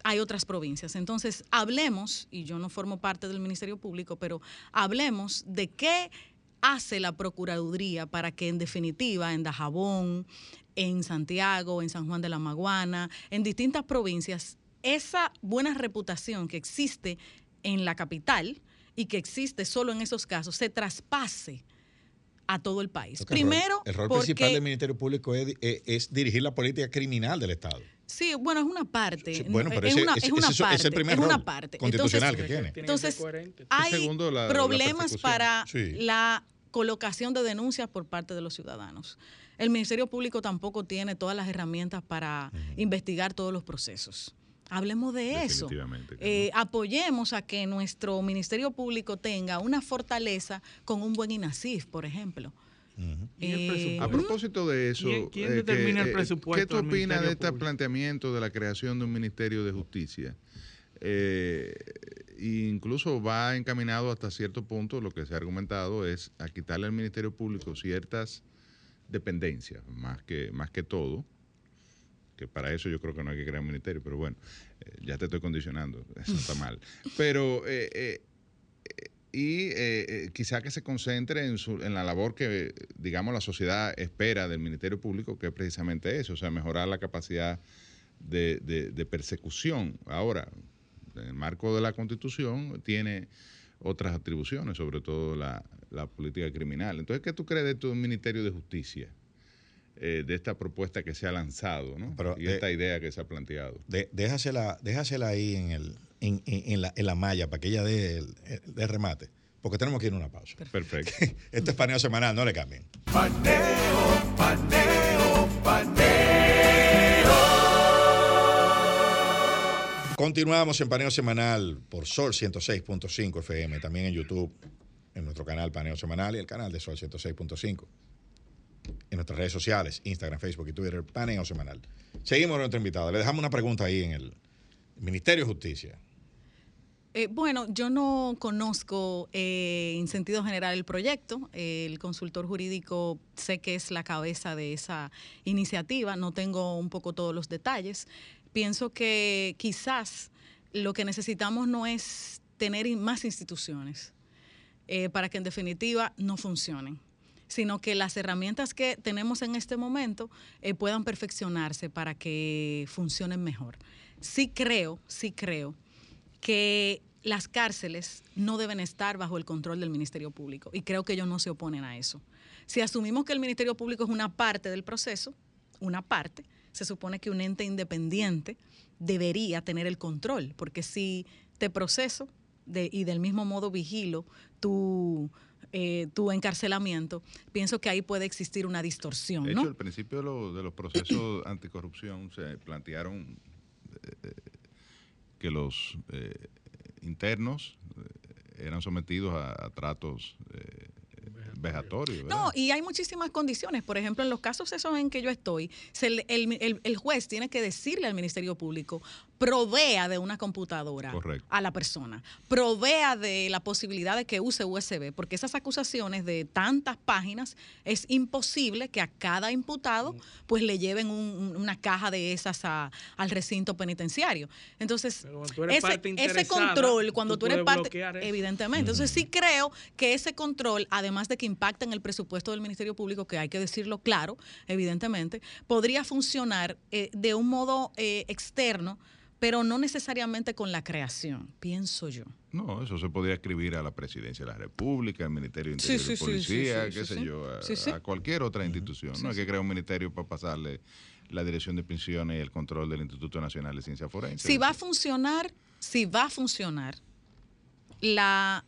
hay otras provincias. Entonces, hablemos, y yo no formo parte del Ministerio Público, pero hablemos de qué hace la Procuraduría para que en definitiva en Dajabón, en Santiago, en San Juan de la Maguana, en distintas provincias, esa buena reputación que existe en la capital y que existe solo en esos casos se traspase a todo el país. Primero, el rol, principal del Ministerio Público es, dirigir la política criminal del Estado. Sí, bueno, es una parte. bueno, pero es, una, es, una parte, es el primer es una parte. constitucional que tiene. Entonces, hay problemas para la colocación de denuncias por parte de los ciudadanos. El Ministerio Público tampoco tiene todas las herramientas para investigar todos los procesos. Hablemos de eso. Eh, apoyemos a que nuestro Ministerio Público tenga una fortaleza con un buen INASIF, por ejemplo. Eh, a propósito de eso, ¿quién, eh, determina el presupuesto? ¿Qué tú opinas de este planteamiento de la creación de un Ministerio de Justicia? incluso va encaminado hasta cierto punto, lo que se ha argumentado es a quitarle al Ministerio Público ciertas dependencias, más que, más que todo, que para eso yo creo que no hay que crear un ministerio, pero bueno, eh, ya te estoy condicionando, eso está mal. Pero, eh, eh, y quizá que se concentre en, su, en la labor que, digamos, la sociedad espera del Ministerio Público, que es precisamente eso, o sea, mejorar la capacidad de, de persecución. Ahora, en el marco de la Constitución, tiene otras atribuciones, sobre todo la, la política criminal. Entonces, ¿qué tú crees de tu Ministerio de Justicia? Eh, de esta propuesta que se ha lanzado ¿no? y esta idea que se ha planteado. déjasela, déjasela ahí en, el, en, en, la, en la malla para que ella dé el, remate, porque tenemos que ir a una pausa. Perfecto. este es paneo semanal, no le cambien. Paneo, paneo, paneo. Continuamos en paneo semanal por Sol 106.5 FM, también en YouTube, en nuestro canal Paneo Semanal y el canal de Sol 106.5. en nuestras redes sociales, Instagram, Facebook y Twitter, paneo semanal. Seguimos a nuestra invitada. Le dejamos una pregunta ahí en el Ministerio de Justicia. Eh, bueno, yo no conozco eh, en sentido general el proyecto. el consultor jurídico sé que es la cabeza de esa iniciativa. No tengo un poco todos los detalles. Pienso que quizás lo que necesitamos no es tener más instituciones eh, para que en definitiva no funcionen sino que las herramientas que tenemos en este momento puedan perfeccionarse para que funcionen mejor. Sí creo, sí creo que las cárceles no deben estar bajo el control del Ministerio Público y creo que ellos no se oponen a eso. Si asumimos que el Ministerio Público es una parte del proceso, una parte, se supone que un ente independiente debería tener el control, porque si te proceso y del mismo modo vigilo tu, eh, tu encarcelamiento, pienso que ahí puede existir una distorsión. De hecho, al principio de, los procesos anticorrupción se plantearon eh, que los eh, internos eh, eran sometidos a, tratos No, y hay muchísimas condiciones. Por ejemplo, en los casos esos en que yo estoy, el, juez tiene que decirle al Ministerio Público, provea de una computadora a la persona, provea de la posibilidad de que use USB, porque esas acusaciones de tantas páginas es imposible que a cada imputado pues le lleven una caja de esas al recinto penitenciario. Entonces, ese, control, cuando tú eres parte, evidentemente, entonces sí creo que ese control, además de que impacta en el presupuesto del Ministerio Público, que hay que decirlo claro, evidentemente, podría funcionar eh, de un modo eh, externo pero no necesariamente con la creación, pienso yo. No, eso se podría escribir a la Presidencia de la República, al Ministerio de Interior y Policía, qué sé yo, a, cualquier otra institución. no hay que crear un ministerio para pasarle la dirección de pensiones y el control del Instituto Nacional de Ciencia Forense. Si va a funcionar, si va a funcionar, la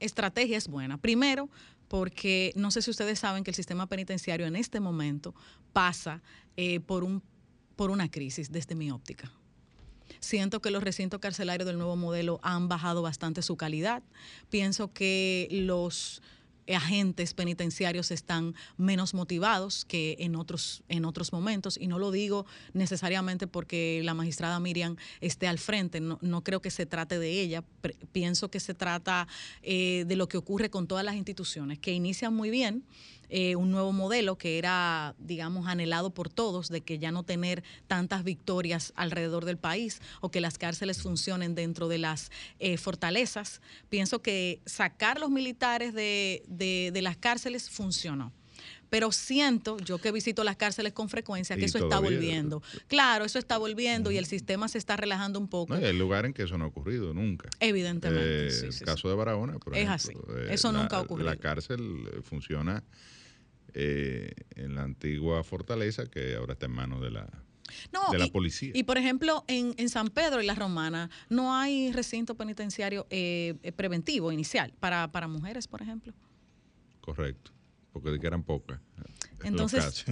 estrategia es buena. Primero, porque no sé si ustedes saben que el sistema penitenciario en este momento pasa eh, por, un, por una crisis desde mi óptica. Siento que los recintos carcelarios del nuevo modelo han bajado bastante su calidad. Pienso que los agentes penitenciarios están menos motivados que en otros, en otros momentos. Y no lo digo necesariamente porque la magistrada Miriam esté al frente, no, creo que se trate de ella, pienso que se trata eh, de lo que ocurre con todas las instituciones, que inician muy bien eh, un nuevo modelo que era, digamos, anhelado por todos, de que ya no tener tantas victorias alrededor del país o que las cárceles funcionen dentro de las eh, fortalezas. Pienso que sacar los militares de, de, las cárceles funcionó pero siento, yo que visito las cárceles con frecuencia, que eso está volviendo. Claro, eso está volviendo y el sistema se está relajando un poco. hay lugares en que eso no ha ocurrido nunca. Evidentemente. Eh, el caso de Barahona, por es así. Eso nunca ha ocurrido. La cárcel funciona eh, en la antigua fortaleza que ahora está en manos de la, de la policía. Y por ejemplo, en, en, San Pedro y la Romana no hay recinto penitenciario eh, eh, preventivo inicial para, para mujeres, por ejemplo. Correcto, porque de que eran pocas. Entonces,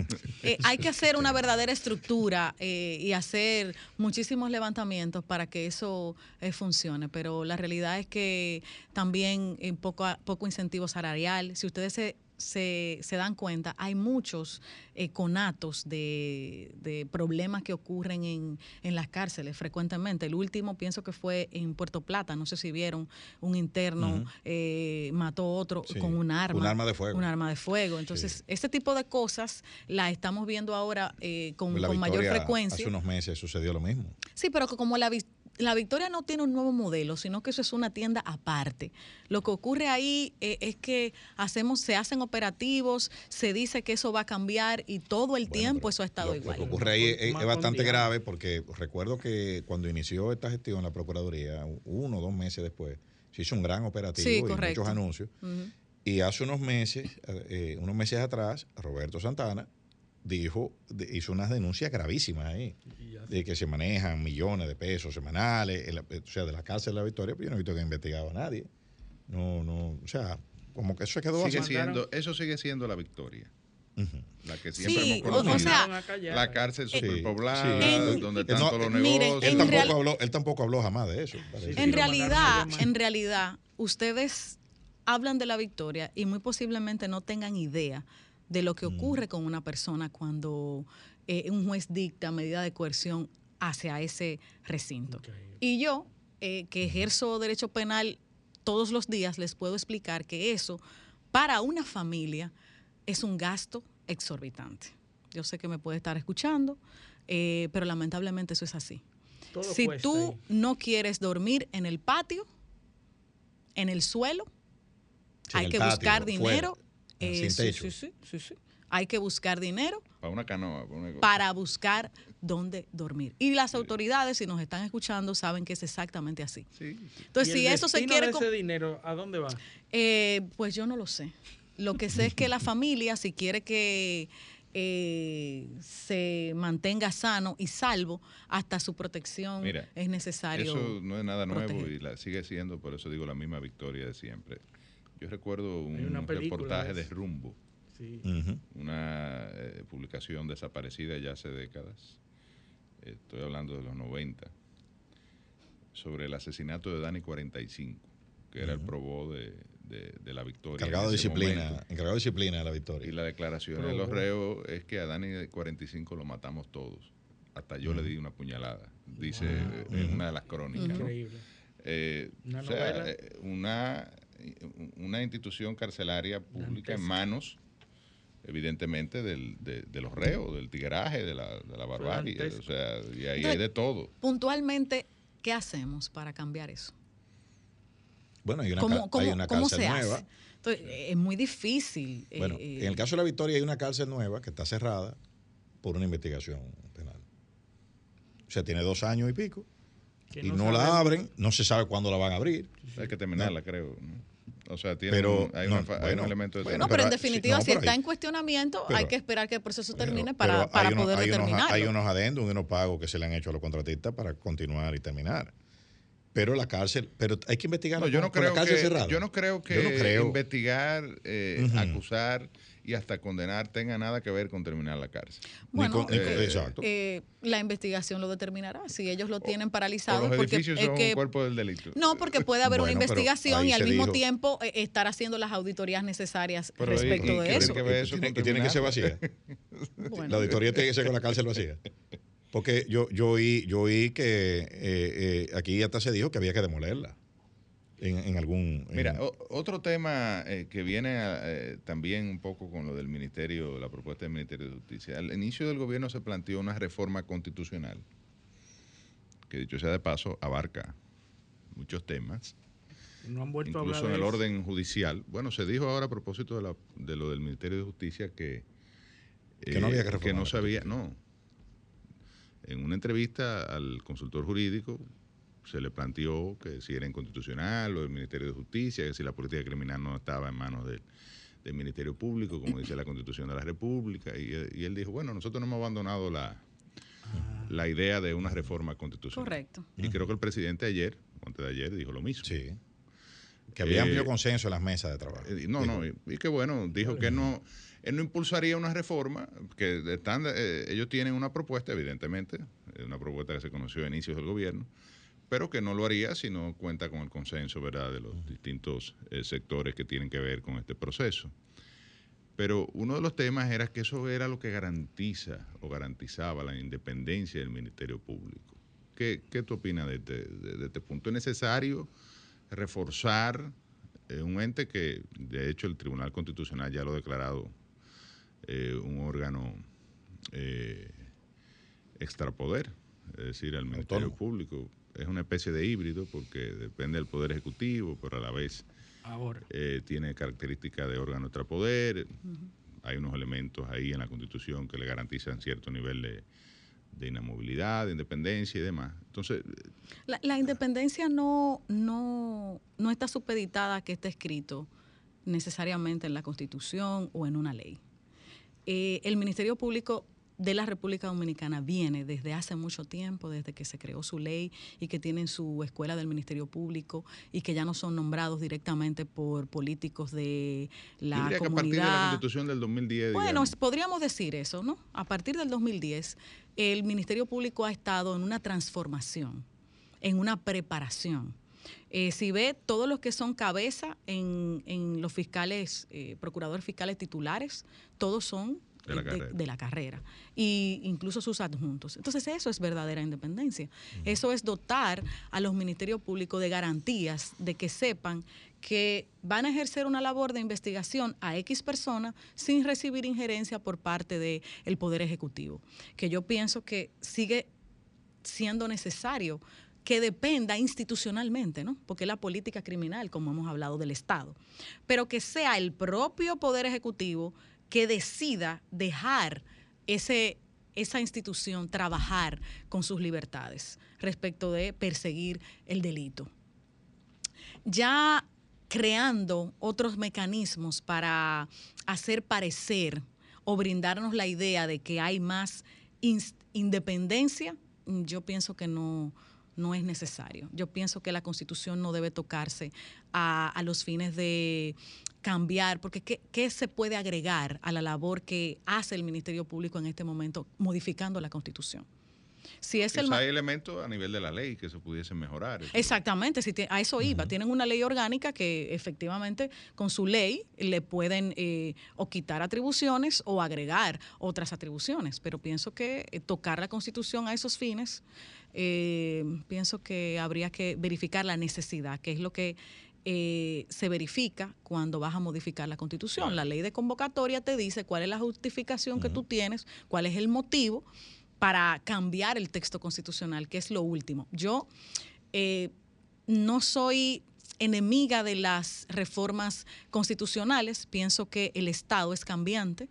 hay que hacer una verdadera estructura y hacer muchísimos levantamientos para que eso funcione, pero la realidad es que también poco, poco incentivo salarial. Si ustedes se se, se dan cuenta, hay muchos eh, conatos de, de, problemas que ocurren en, en, las cárceles frecuentemente. El último pienso que fue en Puerto Plata, no sé si vieron, un interno eh, mató a otro con un arma. Un arma de fuego. Un arma de fuego. Entonces, este tipo de cosas las estamos viendo ahora eh, con, con mayor frecuencia. Hace unos meses sucedió lo mismo. Sí, pero como la la Victoria no tiene un nuevo modelo, sino que eso es una tienda aparte. Lo que ocurre ahí eh, es que hacemos, se hacen operativos, se dice que eso va a cambiar y todo el tiempo eso ha estado igual. Lo que ocurre ahí es, bastante grave porque recuerdo que cuando inició esta gestión en la Procuraduría, uno o dos meses después, se hizo un gran operativo y muchos anuncios. Y hace unos meses, eh, unos meses atrás, Roberto Santana dijo, hizo unas denuncias gravísimas ahí, de que se manejan millones de pesos semanales, o sea, de la cárcel de la Victoria, pero yo no he visto que haya investigado a nadie. No, no, o sea, como que eso se quedó sigue siendo, Eso sigue siendo la Victoria. La que siempre hemos conocido. O sea, la cárcel superpoblada, donde están todos los negocios. él, tampoco habló, él tampoco habló jamás de eso. En realidad, en realidad, ustedes hablan de la victoria y muy posiblemente no tengan idea de lo que mm. ocurre con una persona cuando eh, un juez dicta medida de coerción hacia ese recinto. Y yo, eh, que ejerzo derecho penal todos los días, les puedo explicar que eso para una familia es un gasto exorbitante. Yo sé que me puede estar escuchando, eh, pero lamentablemente eso es así. si tú no quieres dormir en el patio, en el suelo, hay que buscar dinero. Eh, sí, sí, sí, Hay que buscar dinero. Para una canoa. Para, buscar dónde dormir. Y las autoridades, si nos están escuchando, saben que es exactamente así. Entonces, si eso se quiere. De ese dinero, ¿a dónde va? Eh, pues yo no lo sé. Lo que sé es que la familia, si quiere que eh, se mantenga sano y salvo hasta su protección, es necesario. Eso no es nada nuevo y la sigue siendo, por eso digo la misma victoria de siempre. Yo recuerdo un reportaje de Rumbo, una eh, publicación desaparecida ya hace décadas, estoy hablando de los 90, sobre el asesinato de Dani 45, que era el probó de, de, la victoria. Encargado de disciplina, encargado de disciplina de la victoria. Y la declaración de los reos es que a Dani 45 lo matamos todos. Hasta yo le di una puñalada, dice en una de las crónicas. Increíble. Eh, o sea, eh, una, una institución carcelaria pública en manos evidentemente del, de, los reos, del tigueraje, de la, de la barbarie, o sea, y ahí hay de todo. Puntualmente, ¿qué hacemos para cambiar eso? Bueno, hay una, una cárcel nueva. es muy difícil. Eh, bueno, en el caso de la Victoria hay una cárcel nueva que está cerrada por una investigación penal. O sea, tiene dos años y pico. Y no, la abren, no se sabe cuándo la van a abrir. Hay que terminarla, creo. O sea, tiene pero, hay, un elemento de... Bueno, pero, en definitiva, si está en cuestionamiento, hay que esperar que el proceso termine para, para poder determinarlo. hay unos adendos, unos pagos que se le han hecho a los contratistas para continuar y terminar pero la cárcel, pero hay que investigar no, yo no creo la cárcel que, cerrada. Yo no creo que investigar, eh, acusar y hasta condenar tenga nada que ver con terminar la cárcel. Bueno, eh, eh, la investigación lo determinará. Si ellos lo tienen paralizado, los porque es que, un cuerpo del delito. No, porque puede haber una investigación y al mismo tiempo estar haciendo las auditorías necesarias respecto de eso. y tiene que ser vacía. La auditoría tiene que ser con la cárcel vacía. Porque yo, yo, oí, yo oí que eh, eh, aquí hasta se dijo que había que demolerla. En, algún... Mira, otro tema eh, que viene también un poco con lo del Ministerio, la propuesta del Ministerio de Justicia. Al inicio del gobierno se planteó una reforma constitucional, que dicho sea de paso, abarca muchos temas. No han vuelto incluso a hablar en el orden judicial. Bueno, se dijo ahora a propósito de, la, de lo del Ministerio de Justicia que... que no había que reformar. Que no sabía, no, en una entrevista al consultor jurídico se le planteó que si era inconstitucional o del Ministerio de Justicia, que si la política criminal no estaba en manos del, Ministerio Público, como dice la Constitución de la República, y, él dijo, bueno, nosotros no hemos abandonado la, la idea de una reforma constitucional. Correcto. Y creo que el presidente ayer, antes de ayer, dijo lo mismo. Sí. Que había amplio eh, consenso en las mesas de trabajo. Eh, no, no, y, y, que bueno, dijo que no él no impulsaría una reforma, que están, eh, ellos tienen una propuesta, evidentemente, una propuesta que se conoció a inicios del gobierno, pero que no lo haría si no cuenta con el consenso ¿verdad? de los distintos eh, sectores que tienen que ver con este proceso. Pero uno de los temas era que eso era lo que garantiza o garantizaba la independencia del Ministerio Público. ¿Qué, qué tú opinas de este, de este punto? ¿Es necesario reforzar eh, un ente que, de hecho, el Tribunal Constitucional ya lo ha declarado eh, un órgano extrapoder, es decir, el Ministerio Público. Es una especie de híbrido porque depende del Poder Ejecutivo, pero a la vez eh, tiene características de órgano extrapoder. Hay unos elementos ahí en la Constitución que le garantizan cierto nivel de, de inamovilidad, de independencia y demás. Entonces, la, la, independencia no, no, no está supeditada a que esté escrito necesariamente en la Constitución o en una ley. Eh, el Ministerio Público de la República Dominicana viene desde hace mucho tiempo, desde que se creó su ley y que tienen su escuela del Ministerio Público y que ya no son nombrados directamente por políticos de la comunidad. Que a partir de la Constitución del 2010. Bueno, podríamos decir eso, ¿no? A partir del 2010, el Ministerio Público ha estado en una transformación, en una preparación Eh, si ve todos los que son cabeza en, en los fiscales, eh, procuradores fiscales titulares, todos son de la, carrera. y incluso sus adjuntos. Entonces eso es verdadera independencia. Eso es dotar a los ministerios públicos de garantías de que sepan que van a ejercer una labor de investigación a X persona sin recibir injerencia por parte del Poder Ejecutivo, que yo pienso que sigue siendo necesario que dependa institucionalmente, ¿no? Porque es la política criminal, como hemos hablado del Estado, pero que sea el propio Poder Ejecutivo que decida dejar ese, esa institución trabajar con sus libertades respecto de perseguir el delito. Ya creando otros mecanismos para hacer parecer o brindarnos la idea de que hay más independencia, yo pienso que no, no es necesario. Yo pienso que la constitución no debe tocarse a, a los fines de cambiar, porque ¿qué, se puede agregar a la labor que hace el Ministerio Público en este momento modificando la Constitución? Si es el hay elementos a nivel de la ley que se pudiesen mejorar. Exactamente, si a eso iba. Tienen una ley orgánica que efectivamente con su ley le pueden eh, o quitar atribuciones o agregar otras atribuciones, pero pienso que eh, tocar la Constitución a esos fines, eh, pienso que habría que verificar la necesidad, que es lo que eh, se verifica cuando vas a modificar la constitución. La ley de convocatoria te dice cuál es la justificación que tú tienes, cuál es el motivo para cambiar el texto constitucional, que es lo último. Yo eh, no soy enemiga de las reformas constitucionales, pienso que el Estado es cambiante.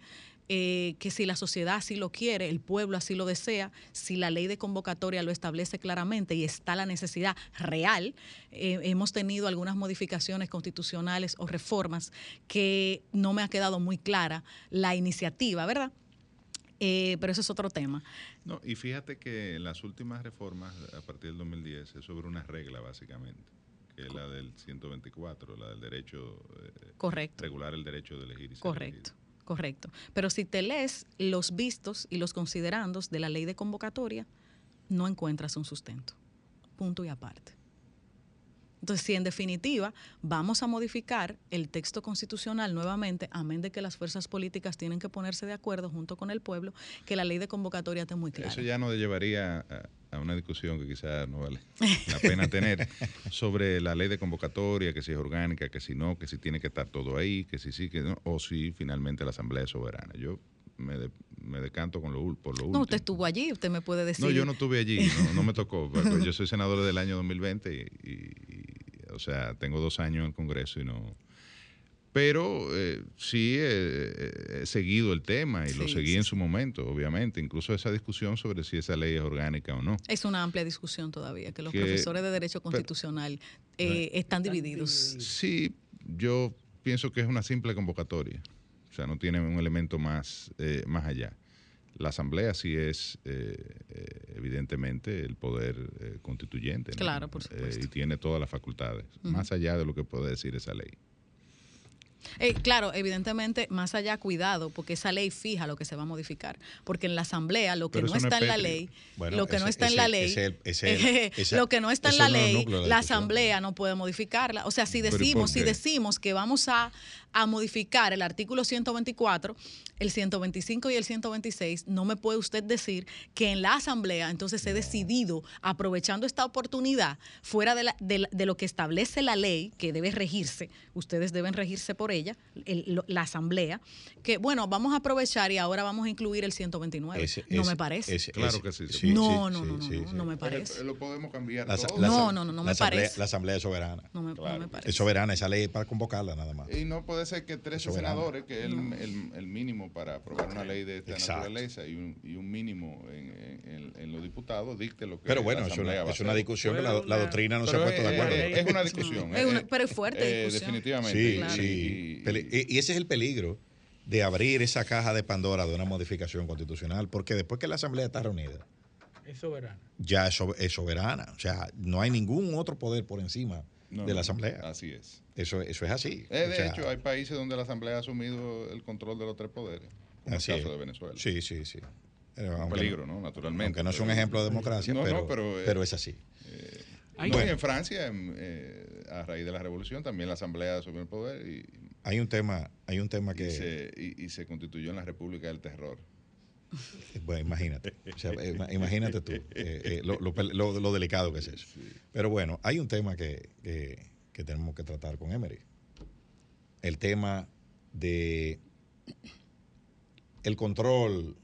Eh, que si la sociedad así lo quiere, el pueblo así lo desea, si la ley de convocatoria lo establece claramente y está la necesidad real, eh, hemos tenido algunas modificaciones constitucionales o reformas que no me ha quedado muy clara la iniciativa, ¿verdad? Eh, pero eso es otro tema. No, y fíjate que las últimas reformas, a partir del 2010, es sobre una regla básicamente, que es la del 124, la del derecho, Correcto. regular el derecho de elegir y ser Correcto. Correcto. Pero si te lees los vistos y los considerandos de la ley de convocatoria, no encuentras un sustento. Punto y aparte. Entonces, si en definitiva vamos a modificar el texto constitucional nuevamente, amén de que las fuerzas políticas tienen que ponerse de acuerdo junto con el pueblo, que la ley de convocatoria esté muy clara. Eso ya nos llevaría a, una discusión que quizás no vale la pena tener sobre la ley de convocatoria, que si es orgánica, que si no, que si tiene que estar todo ahí, que si sí, que no, o si finalmente la Asamblea es soberana. Yo me, me decanto con lo, por lo último. No, usted estuvo allí, usted me puede decir. No, yo no estuve allí, no, me tocó. yo soy senador del año 2020 y o sea, tengo dos años en el Congreso y no... Pero eh, sí he, seguido el tema y lo seguí en su momento, obviamente, incluso esa discusión sobre si esa ley es orgánica o no. Es una amplia discusión todavía, que los profesores de Derecho Constitucional eh, están divididos. Sí, yo pienso que es una simple convocatoria, o sea, no tiene un elemento más, eh, más allá. La Asamblea sí es, eh, eh, evidentemente, el poder eh, constituyente. Claro, por supuesto. y tiene todas las facultades, más allá de lo que puede decir esa ley. Eh, claro, evidentemente, más allá, cuidado, porque esa ley fija lo que se va a modificar. Porque en la asamblea, lo que no está en la ley, lo que no está en la ley, lo que no está en la ley, la asamblea no puede modificarla. O sea, si decimos, si decimos que vamos a, a modificar el artículo 124, el 125 y el 126, no me puede usted decir que en la asamblea entonces he decidido, aprovechando esta oportunidad, fuera de, de lo que establece la ley, que debe regirse, ustedes deben regirse por ella, la asamblea, que bueno, vamos a aprovechar y ahora vamos a incluir el 129. no me parece. claro que sí. no, no, no, no, no, me parece. lo podemos cambiar. no, no, no, no me parece. La asamblea es soberana. No me, parece. Es soberana, esa ley para convocarla nada más. Y no puede ser que 13 senadores, que es el, mínimo para aprobar una ley de esta naturaleza, y un, y un mínimo en, en, los diputados, dicte lo que Pero bueno, es una, es una discusión que la, doctrina no se ha puesto de acuerdo. Es, una discusión. pero es fuerte. discusión. definitivamente. Sí, sí. Y, ese es el peligro de abrir esa caja de Pandora de una modificación constitucional, porque después que la Asamblea está reunida, es soberana. Ya es, soberana. O sea, no hay ningún otro poder por encima de la Asamblea. Así es. Eso, eso es así. Eh, de hecho, hay países donde la Asamblea ha asumido el control de los tres poderes, como el caso de Venezuela. Sí, sí, sí. un peligro, ¿no? Naturalmente. Aunque no es un ejemplo de democracia, pero, pero, es así. en Francia, eh, a raíz de la revolución, también la Asamblea asumió el poder y hay un tema, hay un tema que y se, y, se constituyó en la República del Terror. Bueno, imagínate, eh, imagínate tú eh, lo, lo, delicado que es eso. Pero bueno, hay un tema que, que tenemos que tratar con Emery. El tema de el control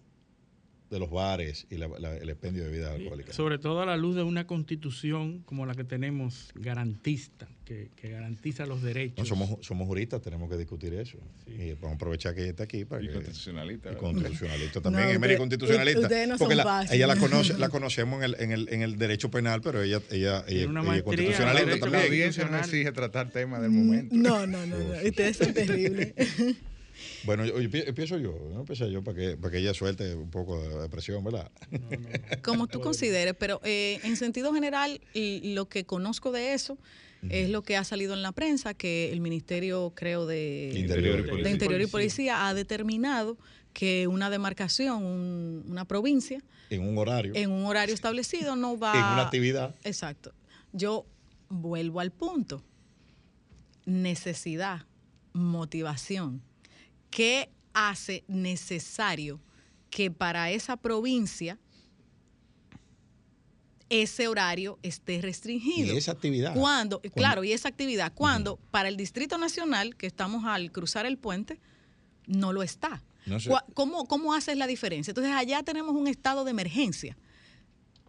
de los bares y el expendio de bebidas alcohólicas. Sobre todo a la luz de una constitución como la que tenemos garantista, que, garantiza los derechos. somos, somos juristas, tenemos que discutir eso. Y vamos a aprovechar que ella está aquí para y constitucionalista. Y constitucionalista también, no, constitucionalista. porque la, ella la, conoce, la conocemos en el, en, el, en el derecho penal, pero ella, ella, ella, es constitucionalista también. La audiencia no exige tratar temas del momento. No, no, no, no. ustedes son terribles. Bueno, yo, empiezo yo, ¿no? Empiezo yo para que, para que ella suelte un poco de presión, ¿verdad? Como tú consideres, pero eh, en sentido general, y lo que conozco de eso es lo que ha salido en la prensa, que el Ministerio, creo, de Interior, y, Policía. ha determinado que una demarcación, una provincia, en un horario, en un horario establecido no va... En una actividad. Exacto. Yo vuelvo al punto. Necesidad, motivación ¿qué hace necesario que para esa provincia ese horario esté restringido. Y esa actividad. Cuando, claro, y esa actividad, cuando para el Distrito Nacional, que estamos al cruzar el puente, no lo está. ¿Cómo, ¿Cómo haces la diferencia? Entonces, allá tenemos un estado de emergencia.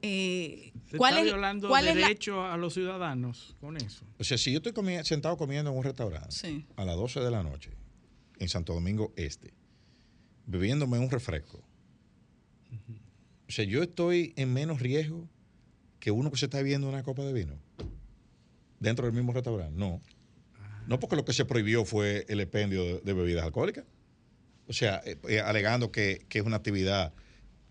Eh, ¿cuál está es, violando cuál derecho a los ciudadanos con eso? O sea, si yo estoy sentado comiendo en un restaurante a las 12 de la noche en Santo Domingo Este, bebiéndome un refresco. O sea, yo estoy en menos riesgo que uno que se está bebiendo una copa de vino dentro del mismo restaurante. No. No porque lo que se prohibió fue el expendio de, bebidas alcohólicas. O sea, eh, eh, alegando que, es una actividad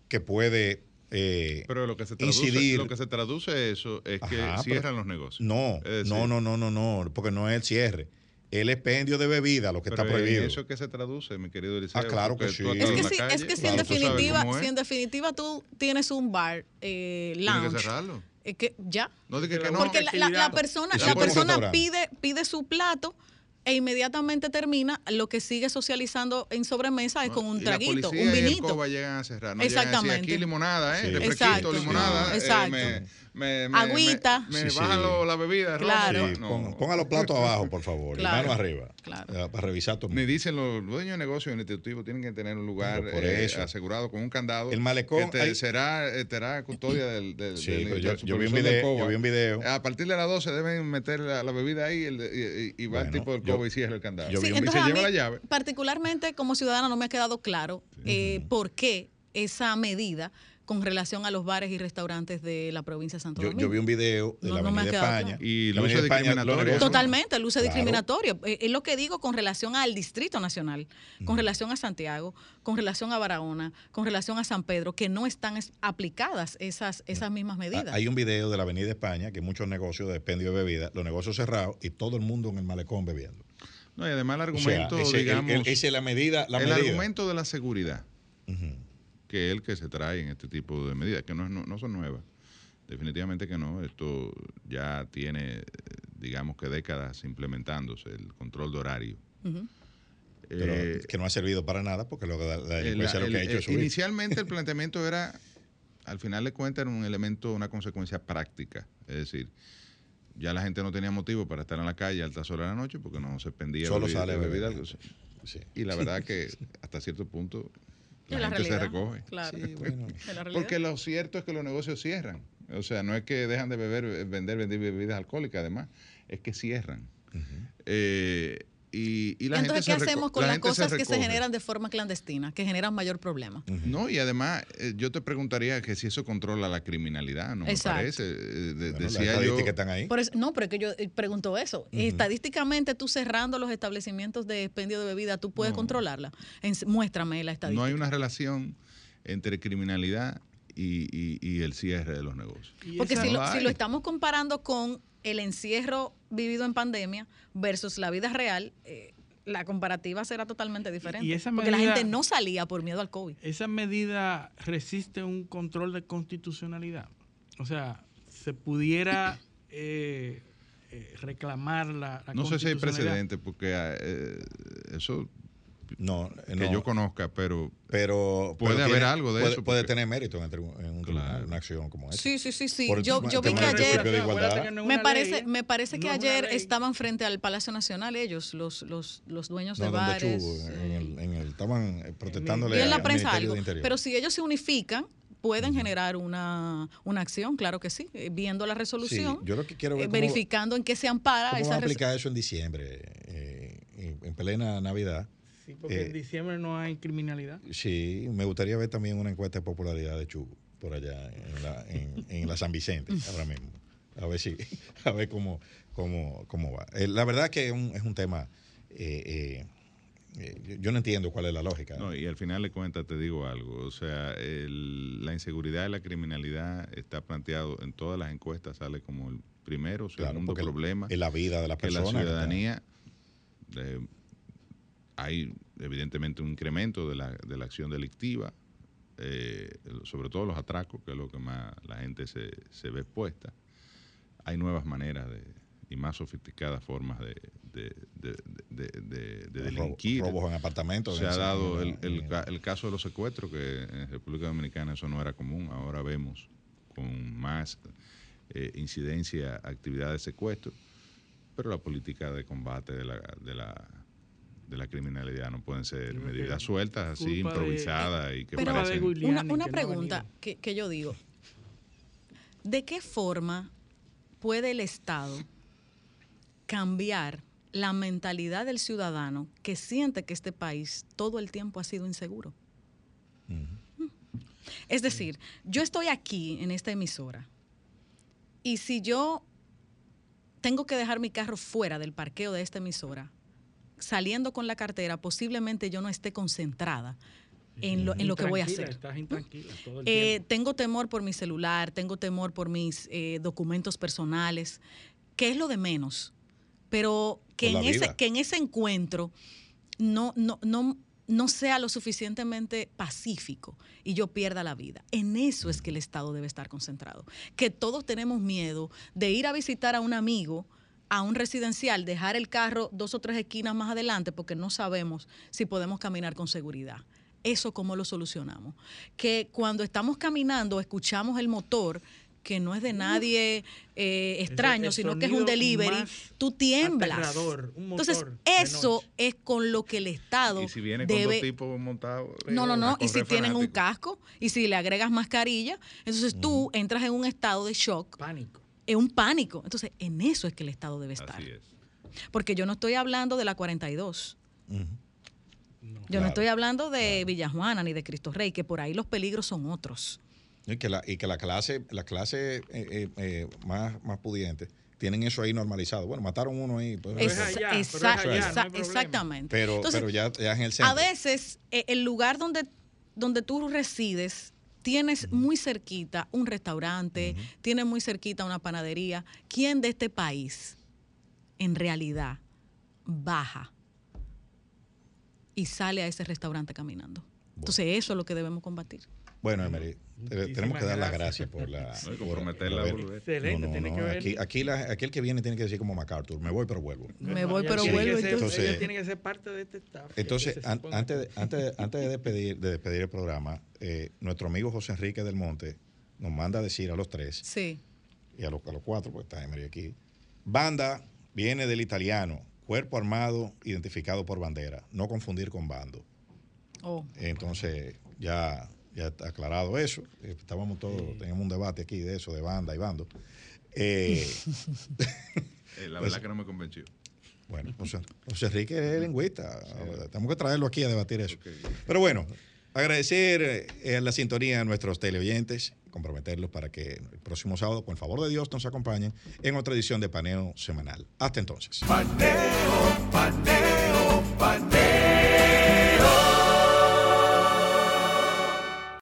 que puede eh, pero lo que se traduce, lo que se traduce eso es que cierran los negocios. No, no, no, no, no, no, porque no es el cierre el expendio de bebida, lo que está prohibido. ¿Eso que se traduce, mi querido Eliseo? Ah, claro que sí. Es que, si, es que si, en definitiva, si en definitiva tú tienes un bar, eh, lounge. Tienes que cerrarlo. Es que ya. No, que, que no. Porque la, la, persona, la persona pide, pide su plato e inmediatamente termina, lo que sigue socializando en sobremesa es con un traguito, un vinito. Y llegan a cerrar. No Exactamente. A aquí limonada, ¿eh? Refresquito, limonada. Eh, exacto. me, Agüita. Me, bajan la bebida. Claro. ponga, los platos abajo, por favor, y mano arriba. Eh, para revisar todo. Me dicen los dueños de negocios en institutivo tienen que tener un lugar eh, asegurado con un candado. El malecón. Que será, será custodia del, del, sí, yo, vi un video, yo vi un video. A partir de las 12 deben meter la, bebida ahí y, va el tipo del cobo y cierra el candado. Yo vi un se lleva la llave. Particularmente como ciudadana no me ha quedado claro eh, por qué esa medida con relación a los bares y restaurantes de la provincia de Santo Domingo. Yo, vi un video de la Avenida de España. Y la luce discriminatorio. Totalmente, luce discriminatorio. Eh, es lo que digo con relación al Distrito Nacional, con relación a Santiago, con relación a Barahona, con relación a San Pedro, que no están aplicadas esas, esas mismas medidas. Hay un video de la Avenida de España que muchos negocios de expendio de bebidas, los negocios cerrados y todo el mundo en el malecón bebiendo. No, y además el argumento, digamos... esa es la medida... el argumento de la seguridad que el que se trae en este tipo de medidas, que no, no, son nuevas. Definitivamente que no. Esto ya tiene, digamos que décadas implementándose, el control de horario. Pero eh, que no ha servido para nada porque lo, la delincuencia lo que ha hecho es Inicialmente el planteamiento era, al final de cuentas, era un elemento, una consecuencia práctica. Es decir, ya la gente no tenía motivo para estar en la calle a altas horas de la noche porque no se pendía Solo sale a beber. Y la verdad que hasta cierto punto la, gente se recoge. Porque lo cierto es que los negocios cierran. O sea, no es que dejan de beber, vender, vender bebidas alcohólicas, además, es que cierran. eh, y, la Entonces, ¿qué hacemos con las cosas que se generan de forma clandestina, que generan mayor problema? No, y además eh, yo te preguntaría que si eso controla la criminalidad, ¿no? Me parece. Eh, decía yo, están ahí. no, pero es que yo eh, pregunto eso. Estadísticamente, tú cerrando los establecimientos de expendio de bebida, ¿tú puedes controlarla? muéstrame la estadística. No hay una relación entre criminalidad y, el cierre de los negocios. Porque si lo, estamos comparando con el encierro vivido en pandemia versus la vida real, eh, la comparativa será totalmente diferente. porque la gente no salía por miedo al COVID. ¿Esa medida resiste un control de constitucionalidad? O sea, se pudiera eh, eh, reclamar la, No sé si hay precedente, porque eh, eso no, que yo conozca, pero, pero puede haber algo de eso. Puede tener mérito en, una acción como esa. Sí, sí, sí. sí. yo, yo vi que ayer. me parece, me parece que ayer estaban frente al Palacio Nacional ellos, los, los, los dueños de bares. en el, en el, estaban protestándole y en la prensa algo. Pero si ellos se unifican, pueden generar una, una, acción, claro que sí, eh, viendo la resolución, yo lo que quiero ver verificando en qué se ampara cómo esa va a aplicar eso en diciembre, eh, en plena Navidad Sí, porque en eh, diciembre no hay criminalidad. Sí, me gustaría ver también una encuesta de popularidad de Chugo por allá en la, San Vicente, ahora mismo. A ver si, a ver cómo, cómo, cómo va. Eh, la verdad que es un, es un tema. Eh, yo no entiendo cuál es la lógica. No, y al final de cuentas te digo algo, o sea, la inseguridad y la criminalidad está planteado en todas las encuestas, sale como el primero, o segundo problema. En la vida de las personas. la ciudadanía, hay evidentemente un incremento de la, de la acción delictiva, eh, sobre todo los atracos, que es lo que más la gente se, se ve expuesta. Hay nuevas maneras de, y más sofisticadas formas de, de, delinquir. Robos en apartamentos. Se ha dado el, el, caso de los secuestros, que en República Dominicana eso no era común. Ahora vemos con más eh, incidencia actividad de secuestro, pero la política de combate de la, de la de la criminalidad no pueden ser medidas sueltas, así, improvisadas y que parecen... Una, una pregunta que, que yo digo. ¿De qué forma puede el Estado cambiar la mentalidad del ciudadano que siente que este país todo el tiempo ha sido inseguro? Es decir, yo estoy aquí en esta emisora y si yo tengo que dejar mi carro fuera del parqueo de esta emisora, saliendo con la cartera, posiblemente yo no esté concentrada en lo, en lo que voy a hacer. Eh, tengo temor por mi celular, tengo temor por mis eh, documentos personales, que es lo de menos. Pero que en, ese, que en ese encuentro no, no, no, no sea lo suficientemente pacífico y yo pierda la vida. En eso es que el Estado debe estar concentrado. Que todos tenemos miedo de ir a visitar a un amigo a un residencial, dejar el carro dos o tres esquinas más adelante porque no sabemos si podemos caminar con seguridad. Eso cómo lo solucionamos. Que cuando estamos caminando escuchamos el motor que no es de nadie eh, extraño, sino que es un delivery, tú tiemblas. Entonces, eso es con lo que el Estado ¿Y si viene con dos tipos montados? No, no, no. Y si tienen un casco, y si le agregas mascarilla, entonces tú entras en un estado de shock. Pánico es un pánico. Entonces, en eso es que el Estado debe estar. Así es. Porque yo no estoy hablando de la 42. yo no estoy hablando de Villajuana ni de Cristo Rey, que por ahí los peligros son otros. Y que la, y que la clase, la clase eh, eh, eh, más, más pudiente tienen eso ahí normalizado. Bueno, mataron uno ahí. Pues, exactamente. Pero, pero ya, ya, en el centro. A veces, el lugar donde, donde tú resides tienes muy cerquita un restaurante, tienes muy cerquita una panadería. ¿Quién de este país en realidad baja y sale a ese restaurante caminando? Entonces eso es lo que debemos combatir. Bueno, Emery, tenemos que dar las gracias por la. por, Excelente, tiene que ver. Aquí, aquí, aquí, el que viene tiene que decir como MacArthur: me voy, pero vuelvo. Me voy, pero vuelvo. entonces, tiene que ser parte de este staff. Entonces, antes, de, antes, antes de, despedir, de despedir el programa, eh, nuestro amigo José Enrique del Monte nos manda a decir a los tres. Sí. Y a los, a los cuatro, pues está Emery aquí. Banda viene del italiano, cuerpo armado identificado por bandera. No confundir con bando. Oh. Entonces, ya ya está aclarado eso. Eh, estábamos todos, teníamos un debate aquí de eso, de banda y bando. Eh, eh, la verdad que no me convenció. Bueno, José, Enrique es lingüista. Tenemos que traerlo aquí a debatir eso. Pero bueno, agradecer la sintonía a nuestros teleoyentes, comprometerlos para que el próximo sábado, con el favor de Dios, nos acompañen en otra edición de Paneo Semanal. Hasta entonces. Paneo, paneo.